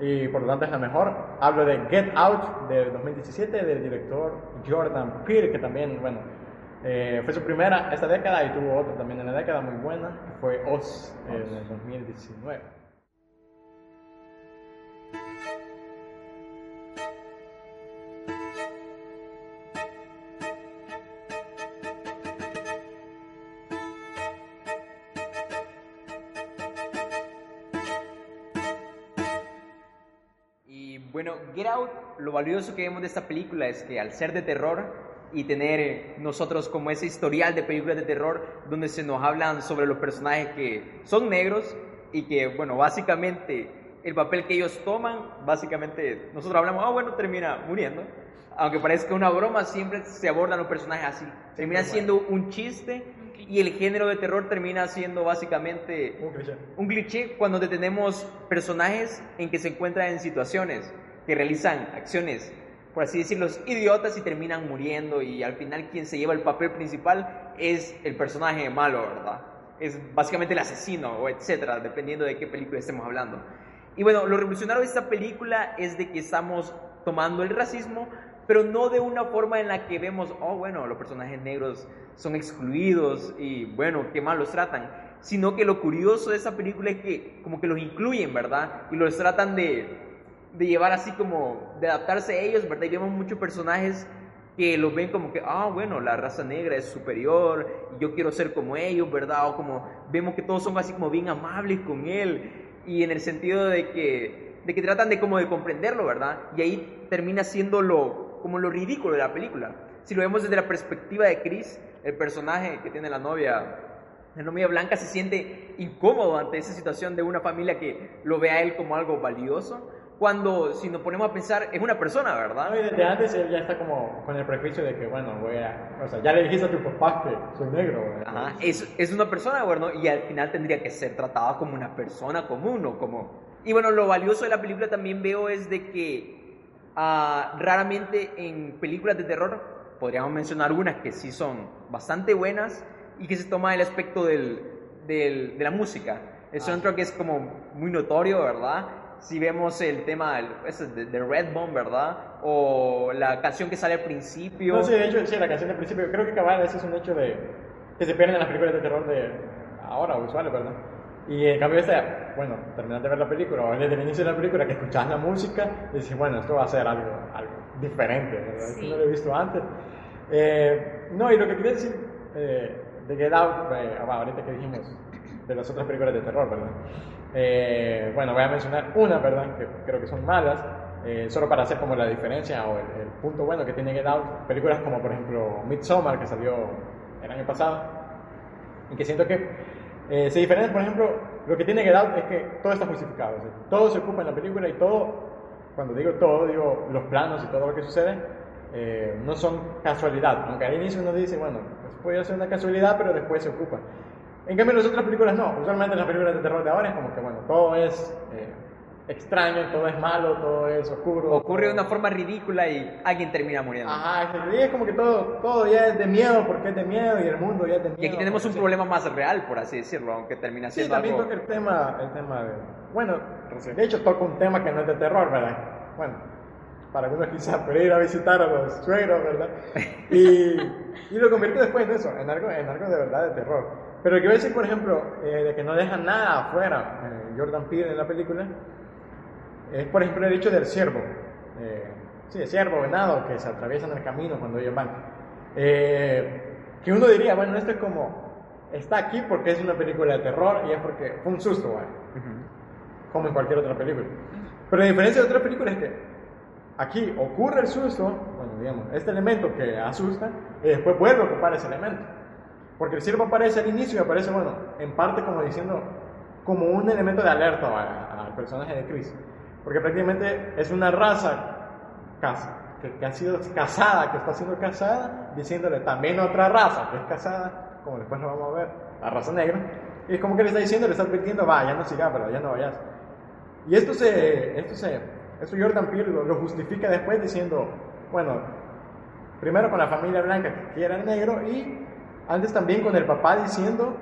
Y por lo tanto es la mejor. Hablo de Get Out de 2017 del director Jordan Peele, que también, bueno, eh, fue su primera esta década y tuvo otra también en la década muy buena, que fue Oz en el 2019. Lo valioso que vemos de esta película es que al ser de terror y tener nosotros como ese historial de películas de terror donde se nos hablan sobre los personajes que son negros y que, bueno, básicamente el papel que ellos toman, básicamente, nosotros hablamos, ah, bueno, termina muriendo. Aunque parezca una broma, siempre se abordan los personajes así. Termina siendo un chiste y el género de terror termina siendo básicamente Un cliché. un cliché cuando tenemos personajes en que se encuentran en situaciones que realizan acciones, por así decirlo, idiotas y terminan muriendo y al final quien se lleva el papel principal es el personaje malo, ¿verdad? Es básicamente el asesino o etcétera, dependiendo de qué película estemos hablando. Y bueno, lo revolucionario de esta película es de que estamos tomando el racismo, pero no de una forma en la que vemos, oh, bueno, los personajes negros son excluidos y bueno, qué mal los tratan, sino que lo curioso de esa película es que como que los incluyen, ¿verdad? Y los tratan de, de llevar así como, de adaptarse a ellos, ¿verdad? Y vemos muchos personajes que los ven como que, ah, bueno, la raza negra es superior, y yo quiero ser como ellos, ¿verdad? O como vemos que todos son así como bien amables con él, y en el sentido de que, de que tratan de como de comprenderlo, ¿verdad? Y ahí termina siendo lo, como lo ridículo de la película. Si lo vemos desde la perspectiva de Chris, el personaje que tiene la novia, la novia blanca se siente incómodo ante esa situación de una familia que lo ve a él como algo valioso, cuando si nos ponemos a pensar es una persona, ¿verdad? No, y desde antes él ya está como con el prejuicio de que, bueno, voy a... O sea, ya le dijiste a tu papá que soy negro. ¿verdad? Ajá, es, es una persona, bueno, y al final tendría que ser tratada como una persona común o como... Y bueno, lo valioso de la película también veo es de que ah, raramente en películas de terror, podríamos mencionar algunas que sí son bastante buenas y que se toma el aspecto del, del- de la música. El Ah. soundtrack es como muy notorio, ¿verdad? Si vemos el tema de, de Red Bone, ¿verdad? O la canción que sale al principio. No, sí, de hecho, sí, la canción del principio, creo que cabal, ese es un hecho de que se pierden en las películas de terror de ahora, usuales, ¿verdad? Y en cambio esta, bueno, terminas de ver la película, o desde el inicio de la película, que escuchas la música, y dices, bueno, esto va a ser algo, algo diferente, ¿verdad? Esto Sí. no lo he visto antes. Eh, no, y lo que quería decir eh, de Get Out, eh, ah, ahorita que dijimos de las otras películas de terror, ¿verdad? Eh, bueno, voy a mencionar una, ¿verdad? Que creo que son malas, eh, solo para hacer como la diferencia o el, el punto bueno que tiene Get Out. Películas como, por ejemplo, Midsommar, que salió el año pasado, y que siento que eh, se diferencia, por ejemplo, lo que tiene Get Out es que todo está justificado. o sea, todo se ocupa en la película y todo, cuando digo todo, digo los planos y todo lo que sucede, eh, no son casualidad. Aunque al inicio uno dice, bueno, pues puede ser una casualidad, pero después se ocupa. En cambio, en las otras películas no. Usualmente en las películas de terror de ahora es como que, bueno, todo es eh, extraño, todo es malo, todo es oscuro. Ocurre de una forma ridícula y alguien termina muriendo. Ajá, y es como que todo, todo ya es de miedo porque es de miedo y el mundo ya es de miedo. Y aquí tenemos un porque- problema más real, por así decirlo, aunque termina Sí, siendo también algo... toca el tema, el tema de... Bueno, de hecho toca un tema que no es de terror, ¿verdad? Bueno, para algunos quizás, pero ir a visitar a los suegros, ¿verdad? <laughs> Y, y lo convierte después en eso, en algo, en algo de verdad de terror. Pero yo decir, por ejemplo, eh, de que no dejan nada afuera, eh, Jordan Peele en la película, es por ejemplo el hecho del ciervo. Eh, sí, el ciervo, venado, que se atraviesan el camino cuando ellos van. Eh, que uno diría, bueno, esto es como, está aquí porque es una película de terror y es porque fue un susto, ¿vale? Ujú. como en cualquier otra película. Pero la diferencia de otras películas es que aquí ocurre el susto, bueno, digamos, este elemento que asusta, y después vuelve a ocupar ese elemento. Porque el ciervo aparece al inicio y aparece, bueno, en parte como diciendo, como un elemento de alerta al personaje de Chris. Porque prácticamente es una raza casa, que, que ha sido casada, que está siendo casada, diciéndole también a otra raza que es casada, como después lo vamos a ver, la raza negra. Y es como que le está diciendo, le está advirtiendo, va, ya no sigas, pero ya no vayas. Y esto se, esto se, esto Jordan Peele lo, lo justifica después diciendo, bueno, primero con la familia blanca que quiere al negro y antes también con el papá diciendo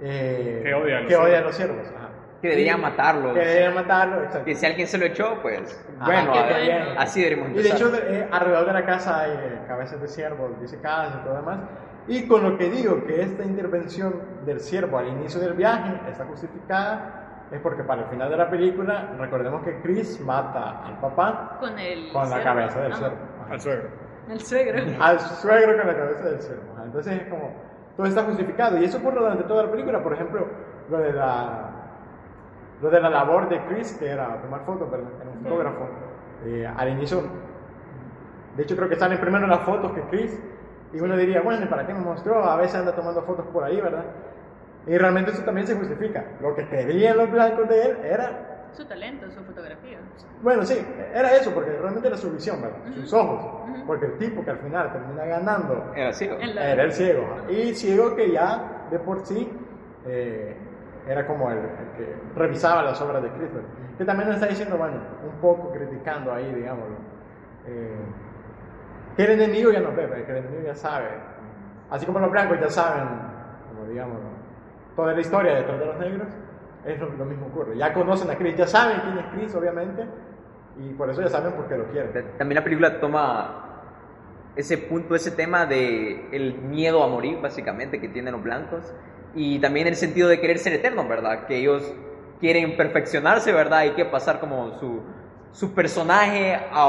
eh, Que odia a los que odia a ciervos. los ciervos. ajá. Que deberían matarlos. Que deberían matarlo, exacto. Que si alguien se lo echó, pues Ajá, bueno, a- también- así deberíamos Y de hecho, eh, alrededor de la casa hay eh, cabezas de ciervo, dice casa y todo demás. Y con lo que digo, que esta intervención del ciervo al inicio del viaje está justificada, es porque para el final de la película, recordemos que Chris mata al papá Con el con la cabeza del. Ajá. Al suegro. El suegro. Al suegro con la cabeza del. Ajá. Entonces es como, todo está justificado. Y eso ocurre durante toda la película. Por ejemplo, lo de la, lo de la labor de Chris, que era tomar fotos, ¿verdad? Era un fotógrafo. Eh, al inicio, de hecho creo que salen primero las fotos que Chris. Y uno diría, bueno, ¿y ¿para qué me mostró? A veces anda tomando fotos por ahí, ¿verdad? Y realmente eso también se justifica. Lo que querían los blancos de él era Su talento, su fotografía. Bueno, sí, era eso, porque realmente era su visión, ¿verdad? Sus ojos. Porque el tipo que al final termina ganando era ciego. Era el ciego. Y ciego que ya de por sí eh, era como el, que revisaba las obras de Cristo. Que también nos está diciendo, bueno, un poco criticando ahí, digámoslo. Eh, que el enemigo ya no ve, que el enemigo ya sabe. Así como los blancos ya saben, como digamos, toda la historia detrás de los negros, es lo, mismo ocurre. Ya conocen a Cristo, ya saben quién es Cristo, obviamente, y por eso ya saben por qué lo quieren. También la película toma ese punto, ese tema de el miedo a morir, básicamente, que tienen los blancos, y también el sentido de querer ser eternos, ¿verdad? Que ellos quieren perfeccionarse, ¿verdad? Y que pasar como su, su personaje a,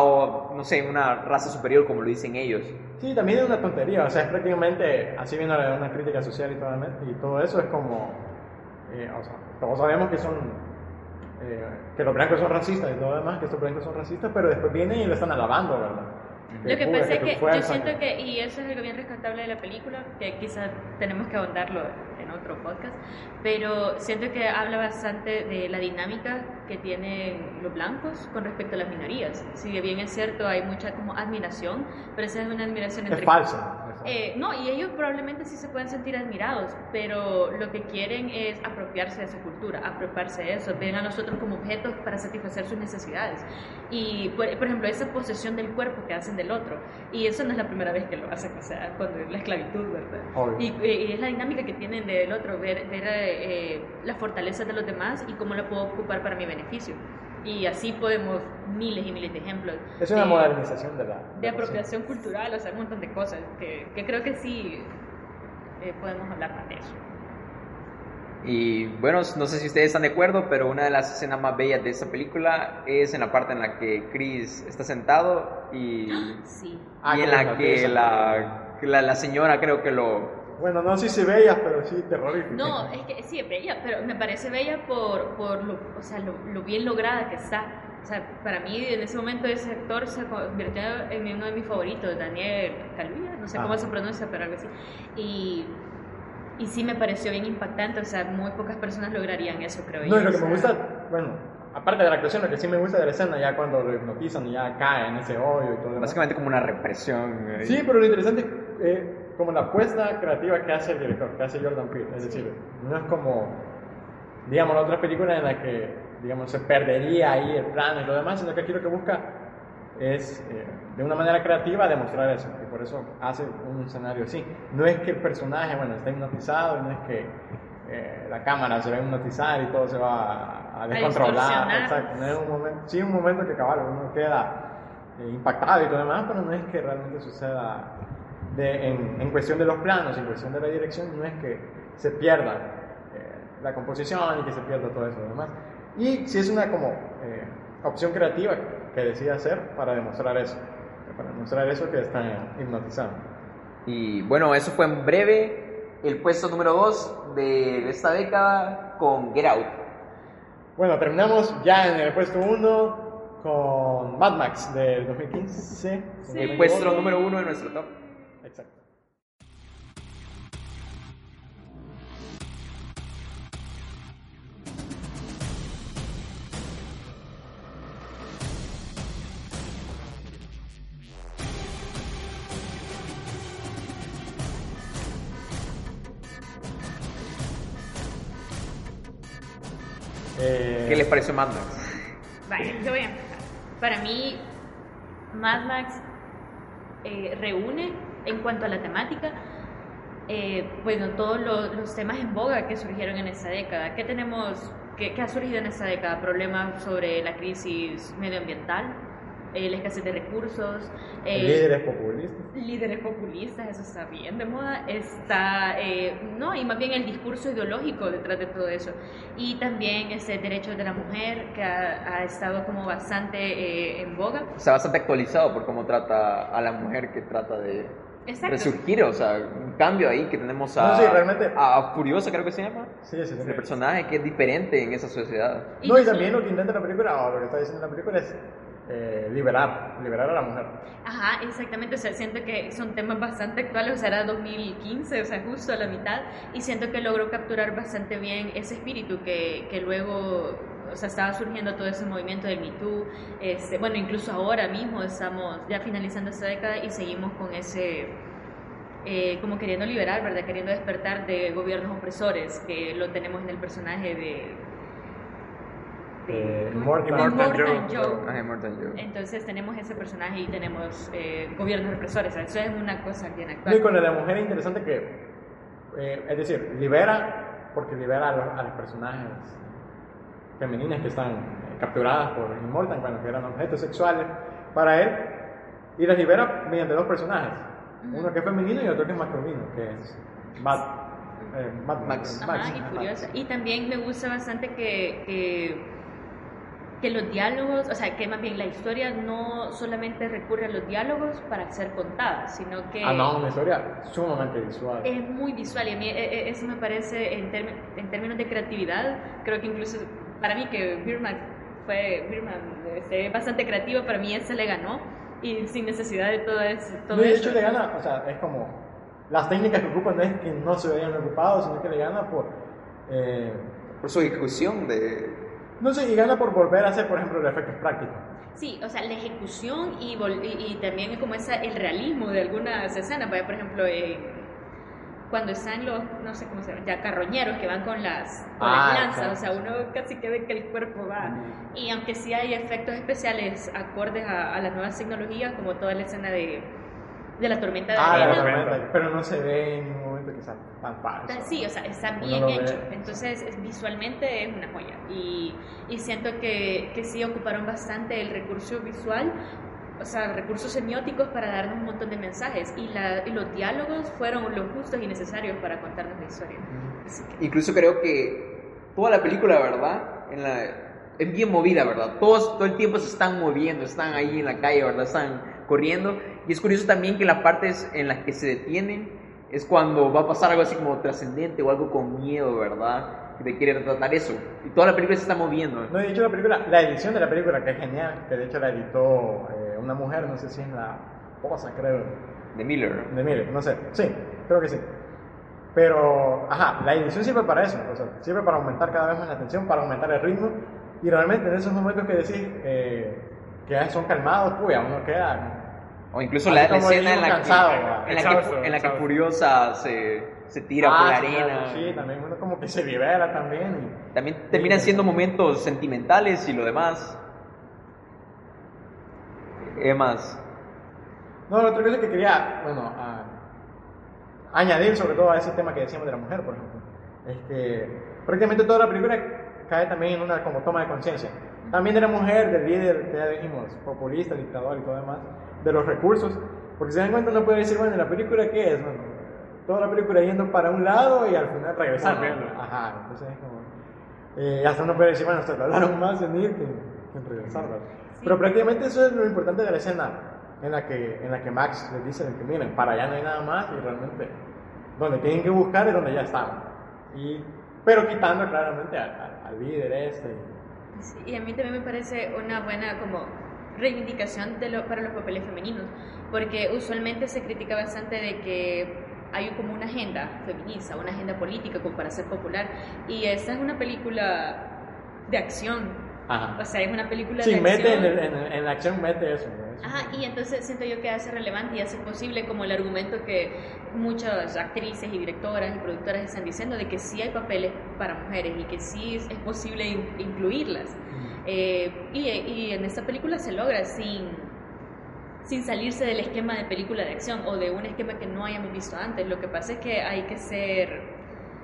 no sé, una raza superior, como lo dicen ellos. Sí, también es una tontería, o sea, es prácticamente, así viendo una crítica social y todo, y todo eso, es como, eh, o sea, todos sabemos que son, eh, que los blancos son racistas y todo lo demás, que estos blancos son racistas, pero después vienen y lo están alabando, ¿verdad? Lo que pasa es que, yo siento que, y eso es algo bien rescatable de la película, que quizás tenemos que ahondarlo en otro podcast, pero siento que habla bastante de la dinámica que tienen los blancos con respecto a las minorías. Si bien es cierto, hay mucha como admiración, pero esa es una admiración entre... Es falsa. Eh, no, y ellos probablemente sí se pueden sentir admirados, pero lo que quieren es apropiarse de su cultura, apropiarse de eso, ven a nosotros como objetos para satisfacer sus necesidades. Y, por, ejemplo, esa posesión del cuerpo que hacen del otro, y eso no es la primera vez que lo hacen, o sea, cuando la esclavitud, ¿verdad? Y, es la dinámica que tienen del otro, ver, ver eh, las fortalezas de los demás y cómo la puedo ocupar para mi beneficio. Y así podemos miles y miles de ejemplos. Es una modernización de la... De, apropiación cultural, o sea, un montón de cosas que, que creo que sí eh, podemos hablar más de eso. Y bueno, no sé si ustedes están de acuerdo, pero una de las escenas más bellas de esta película es en la parte en la que Chris está sentado y, <gasps> sí. y en la que la, la, la señora creo que lo, bueno, no sé si bella, pero sí terrorífica. No, es que sí es bella, pero me parece bella por, por lo, o sea, lo, bien lograda que está. O sea, para mí en ese momento ese actor se convirtió en uno de mis favoritos, Daniel Kaluuya, no sé cómo ah. se pronuncia, pero algo así. Y, y sí me pareció bien impactante, o sea, muy pocas personas lograrían eso, creo yo. No, y lo que me gusta, bueno, aparte de la actuación, lo que sí me gusta de la escena, ya cuando lo hipnotizan y ya cae en ese hoyo y todo. Básicamente como una represión. Sí, pero lo interesante eh, como la apuesta creativa que hace el director, que hace Jordan Peele. Es decir, no es como, digamos, la otra película en la que, digamos, se perdería ahí el plano y lo demás, sino que aquí lo que busca es, eh, de una manera creativa, demostrar eso. Y por eso hace un escenario así. No es que el personaje, bueno, está hipnotizado, y no es que eh, la cámara se va a hipnotizar y todo se va a, descontrolar. Exacto. No es un momento, sí, un momento que cabal, uno queda eh, impactado y todo demás, pero no es que realmente suceda en, en, cuestión de los planos, en cuestión de la dirección, no es que se pierda eh, la composición y que se pierda todo eso demás. Y si es una como eh, opción creativa que decide hacer para demostrar eso, para demostrar eso que está hipnotizando. Y bueno, eso fue en breve el puesto número 2 de, esta década con Get Out. Bueno, terminamos ya en el puesto 1 con Mad Max del 2015. El puesto número 1 de nuestro top. Exacto. Eh, ¿Qué les pareció Mad Max? Vale, yo voy a empezar. Para mí, Mad Max eh, reúne en cuanto a la temática, eh, bueno, todos los, temas en boga que surgieron en esta década. ¿Qué tenemos, qué, ha surgido en esta década? Problemas sobre la crisis medioambiental, eh, la escasez de recursos. Eh, líderes populistas. Líderes populistas, eso está bien de moda. Está, eh, no, y más bien el discurso ideológico detrás de todo eso. Y también ese derecho de la mujer que ha, ha estado como bastante en boga. Está bastante actualizado por cómo trata a la mujer que trata de Exacto. resurgir, o sea, un cambio ahí que tenemos a, a Furiosa, creo que se llama. Sí, sí, sí. El personaje que es diferente en esa sociedad. No, y también lo que intenta la película, o lo que está diciendo la película es eh, liberar, liberar a la mujer. Ajá, exactamente, o sea, siento que son temas bastante actuales, o sea, era 2015, o sea, justo a la mitad, y siento que logró capturar bastante bien ese espíritu que, que luego o sea, estaba surgiendo todo ese movimiento del Me Too, este, bueno, incluso ahora mismo estamos ya finalizando esta década y seguimos con ese, eh, como queriendo liberar, ¿verdad? Queriendo despertar de gobiernos opresores, que lo tenemos en el personaje de... de Immortal Joe. Entonces tenemos ese personaje y tenemos eh, gobiernos represores. Eso es una cosa bien actual. Y con la mujer es interesante que, eh, es decir, libera, porque libera a los, a los personajes femeninas que están capturadas por Immortal, bueno, que eran objetos sexuales para él, y las libera mediante dos personajes, uno que es femenino y otro que es masculino, que es Matt, eh, Max. Ajá, y, y también me gusta bastante que, que, que, los diálogos, o sea, que más bien la historia no solamente recurre a los diálogos para ser contada, sino que... Ah, no, una historia sumamente visual. Es muy visual y a mí e, e, eso me parece, en, en términos de creatividad, creo que incluso para mí que Birman fue Birman este, bastante creativo, para mí ese le ganó y sin necesidad de todo eso. Todo de hecho le gana, o sea, es como las técnicas que ocupan no es que no se vean ocupados, sino que le gana por... Eh, por su ejecución de... No sé, y gana por volver a hacer, por ejemplo, el efecto práctico. Sí, o sea, la ejecución y, y, también como esa, el realismo de algunas escenas. Por ejemplo, eh, cuando están los, no sé cómo se llama, ya carroñeros que van con las, con las ah, lanzas, o sea, uno casi que ve que el cuerpo va. Y aunque sí hay efectos especiales acordes a, las nuevas tecnologías, como toda la escena de, de la tormenta de ah, arena. pero no se ve en ningún momento que está tan falso. Sí, o sea, está bien hecho. Entonces, visualmente es una joya. Y, y siento que, que sí ocuparon bastante el recurso visual o sea, recursos semióticos para darnos un montón de mensajes y, la, y los diálogos fueron los justos y necesarios para contarnos la historia. Incluso creo que toda la película, ¿verdad? En la, es bien movida, ¿verdad? Todos todo el tiempo se están moviendo, están ahí en la calle, ¿verdad? Están corriendo. Y es curioso también que las partes en las que se detienen es cuando va a pasar algo así como trascendente o algo con miedo, ¿verdad? De querer tratar eso. Y toda la película se está moviendo. No, de hecho la película, la edición de la película, que es genial, que de hecho la editó eh, una mujer, no sé si es la esposa, creo. De Miller. De Miller, no sé. Sí, creo que sí. Pero, ajá, la edición sirve para eso, o sea, sirve para aumentar cada vez más la tensión, para aumentar el ritmo. Y realmente en esos momentos que decís eh, que son calmados, pues a uno queda. O incluso la, escena en la, que, en la, que, en la que Furiosa se se tira por la ah, arena. sí, también uno como que se libera también. también terminan siendo momentos sentimentales y lo demás. ¿Qué más? No, lo otro cosa que quería, bueno, añadir sobre todo a ese tema que decíamos de la mujer, por ejemplo, es que prácticamente toda la película cae también en una como toma de conciencia. También de la mujer, del líder, que ya dijimos, populista, dictador y todo demás, de los recursos, porque si se dan cuenta uno puede decir, bueno, ¿la película qué es? Bueno, toda la película yendo para un lado y al final regresando. Ajá, entonces es como. Eh, hasta uno puede decir, bueno, se tardaron más en ir que, en regresar, Pero prácticamente eso es lo importante de la escena en la que, en la que Max les dice que miren, para allá no hay nada más y realmente donde tienen que buscar es donde ya están. Y, pero quitando claramente al, líder este. y a mí también me parece una buena como reivindicación de lo, para los papeles femeninos, porque usualmente se critica bastante de que hay como una agenda feminista, una agenda política como para ser popular. Y esta es una película de acción. O sea, es una película de mete acción. En, en, en, la acción mete eso. Ajá, y entonces siento yo que hace relevante y hace posible como el argumento que muchas actrices y directoras y productoras están diciendo de que sí hay papeles para mujeres y que sí es, posible incluirlas. Eh, y, y en esta película se logra sin sin salirse del esquema de película de acción o de un esquema que no hayamos visto antes. Lo que pasa es que hay que ser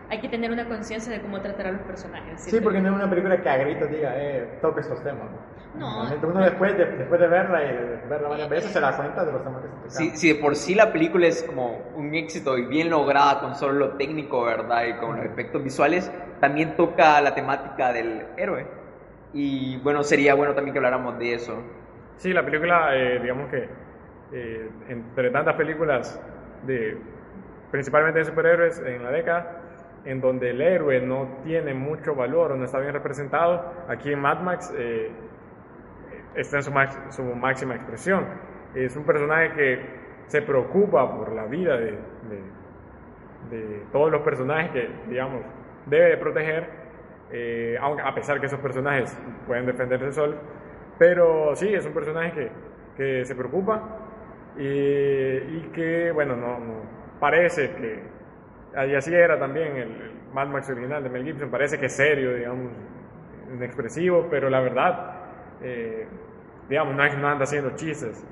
hay que tener una conciencia de cómo tratar a los personajes. Sí, porque no es una película que a gritos diga, eh, toque estos temas. No. Uno después de, después de verla y de verla varias veces se da cuenta de los temas que se tocan. Sí, sí, de por sí la película es como un éxito y bien lograda con solo lo técnico, ¿verdad? Y con los efectos visuales, también toca la temática del héroe. Y bueno, sería bueno también que habláramos de eso. Sí, la película, eh, digamos que eh, entre tantas películas de principalmente de superhéroes en la década, en donde el héroe no tiene mucho valor o no está bien representado, aquí en Mad Max eh, está en su, su, máxima expresión. Es un personaje que se preocupa por la vida de, de, todos los personajes que, digamos, debe de proteger eh, aunque, a pesar que esos personajes pueden defenderse solos, pero sí, es un personaje que, que se preocupa y, y que, bueno, no, no, parece que, y así era también el, el Mad Max original de Mel Gibson, parece que es serio, digamos, inexpresivo, pero la verdad, eh, digamos, no, no, anda haciendo chistes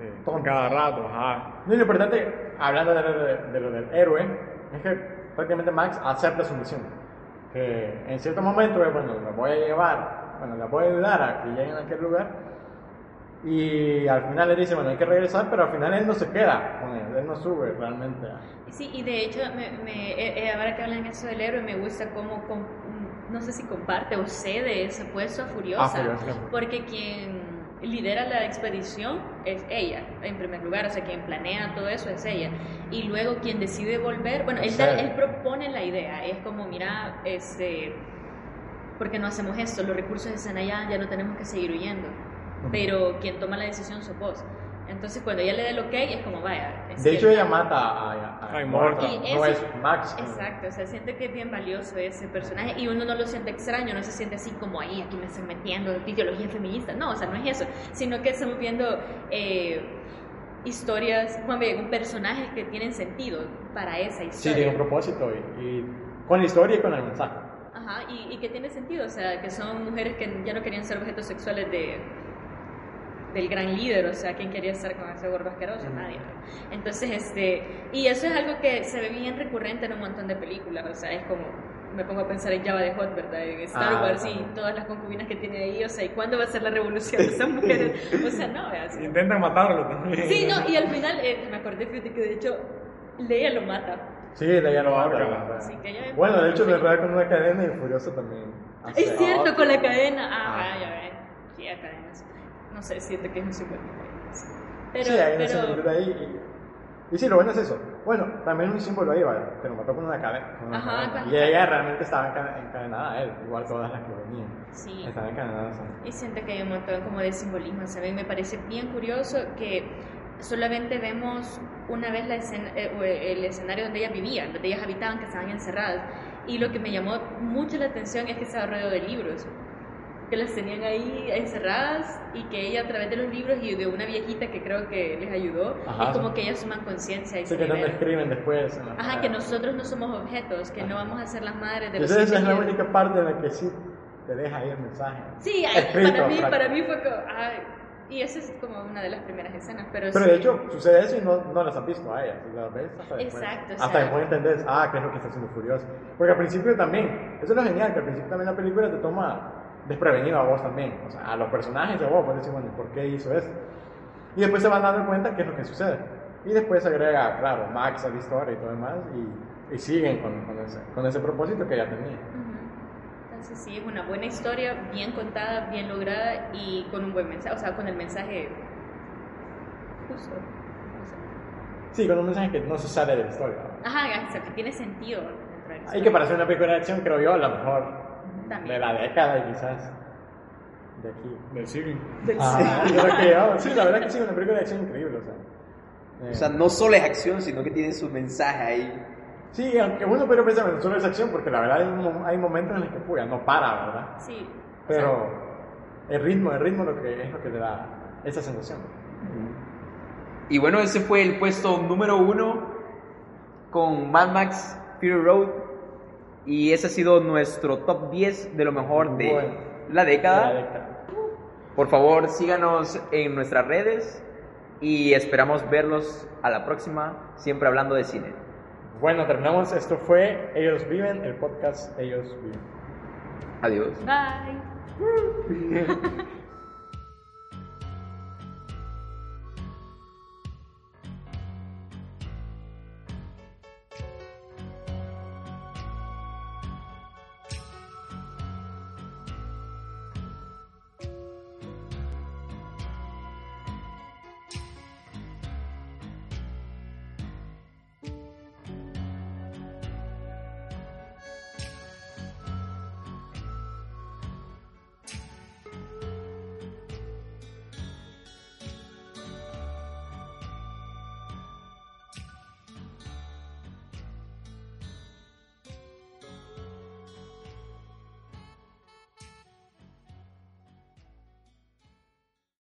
eh, cada rato. Ajá. No, lo importante, hablando de, de, de, lo del héroe, es que prácticamente Max acepta su misión. En cierto momento, bueno, lo voy a llevar, bueno, la voy a ayudar a que lleguen a aquel lugar. Y al final le dice, bueno, hay que regresar, pero al final él no se queda con él, él no sube realmente. Sí, y de hecho, me, me, eh, ahora que hablan eso del héroe, me gusta cómo, cómo no sé si comparte o cede ese puesto a Furiosa, Ah, Furiosa. porque quien lidera la expedición es ella, en primer lugar, o sea, quien planea todo eso es ella. Y luego quien decide volver, bueno, él, propone la idea, es como, mira, este, ¿por qué no hacemos esto? Los recursos están allá, ya no tenemos que seguir huyendo. Pero quien toma la decisión sos vos. Entonces, cuando ella le da el ok, es como, vaya. Es De hecho, ella mata a, a, Immortal. Y no es Max. Exacto, o sea, siente que es bien valioso ese personaje y uno no lo siente extraño, no se siente así como ahí, aquí me están metiendo ideología feminista, no, o sea, no es eso, sino que estamos viendo eh, historias, Juan bien, personajes que tienen sentido para esa Sí, historia. tiene un propósito y, y con la historia y con el mensaje. Ajá, y, y que tiene sentido, o sea, que son mujeres que ya no querían ser objetos sexuales de del gran líder, o sea, ¿quién quería estar con ese gordo asqueroso? Nadie. Entonces, este, y eso es algo que se ve bien recurrente en un montón de películas, o sea, es como, me pongo a pensar en Java de Hot, ¿verdad? En Star Ah, Wars y todas las concubinas que tiene ahí, o sea, ¿y cuándo va a ser la revolución de esas mujeres? <laughs> O sea, no, es así. Intentan matarlo también. Sí, no, y al final, eh, me acordé, que de hecho, Leia lo mata. Sí, ella lo mata. Órgano. la verdad. Sí, que ella- Bueno, de hecho, le rueda con una cadena y Furioso también. Es cierto, otro. con la cadena. Ah, Ah. ya ven. Sí, la cadena. es- No sé, siento que es un super. Pero, sí, hay pero, similitud ahí. Y, y sí, lo bueno es eso. Bueno, también un símbolo ahí, ¿vale? que lo mató con una cadena. con una Ajá, cadena. Y ella realmente estaba encade- encadenada a él, igual todas las que venían. Sí. Estaban encadenadas a él. Y siento que hay un montón como de simbolismo, ¿saben? Me parece bien curioso que solamente vemos una vez la escena, eh, o el escenario donde ellas vivían, donde ellas habitaban, que estaban encerradas. Y lo que me llamó mucho la atención es que estaba rodeado de libros, que las tenían ahí encerradas y que ella a través de los libros y de una viejita que creo que les ayudó, Ajá, es como que ellas toman conciencia y Sí, se que no liberan. escriben después. Ajá, que nosotros no somos objetos, que no vamos a ser las madres de los esa es la única parte en la que sí te deja ahí el mensaje. Sí, Escrito, para mí, para mí fue como, ay, y esa es como una de las primeras escenas, pero, Pero sí, de hecho, sucede eso y no, no las has visto a ellas. Las ves hasta después. Exacto, o hasta sea- después entendés, ah, qué es lo que está haciendo Furioso. Porque al principio también, eso es lo genial, que al principio también la película te toma desprevenido a vos también. O sea, a los personajes y a vos, vos decís, bueno, ¿por qué hizo esto? Y después se van dando cuenta qué es lo que sucede. Y después se agrega, claro, Max a la historia y todo demás, y, y siguen con, con, ese, con ese propósito que ya tenía. Entonces sí, es una buena historia, bien contada, bien lograda y con un buen mensaje, o sea, con el mensaje justo. o sea. Sí, con un mensaje que no se sale de la historia. Ajá, o sea, que tiene sentido dentro de la historia. que para hacer una película de acción, creo yo, a lo mejor También. de la década y quizás de aquí. Del siglo. Ah, creo <laughs> que yo- sí, la verdad que sí, una película de acción increíble, o sea. Eh, O sea, no solo es acción, sino que tiene su mensaje ahí. sí, aunque uno podría pensar, bueno, solo es acción, porque la verdad hay, mo- hay momentos en los que puya, no para, ¿verdad? Sí. o Pero el ritmo, el ritmo lo que, es lo que le da esa sensación. Y bueno, ese fue el puesto número uno con Mad Max Fury Road. Y ese ha sido nuestro top 10 de lo mejor de Bueno. la década. La década. Por favor, síganos en nuestras redes y esperamos verlos a la próxima, siempre hablando de cine. Bueno, terminamos. Esto fue Ellos Viven, el podcast Ellos Viven. Adiós. Bye. <laughs>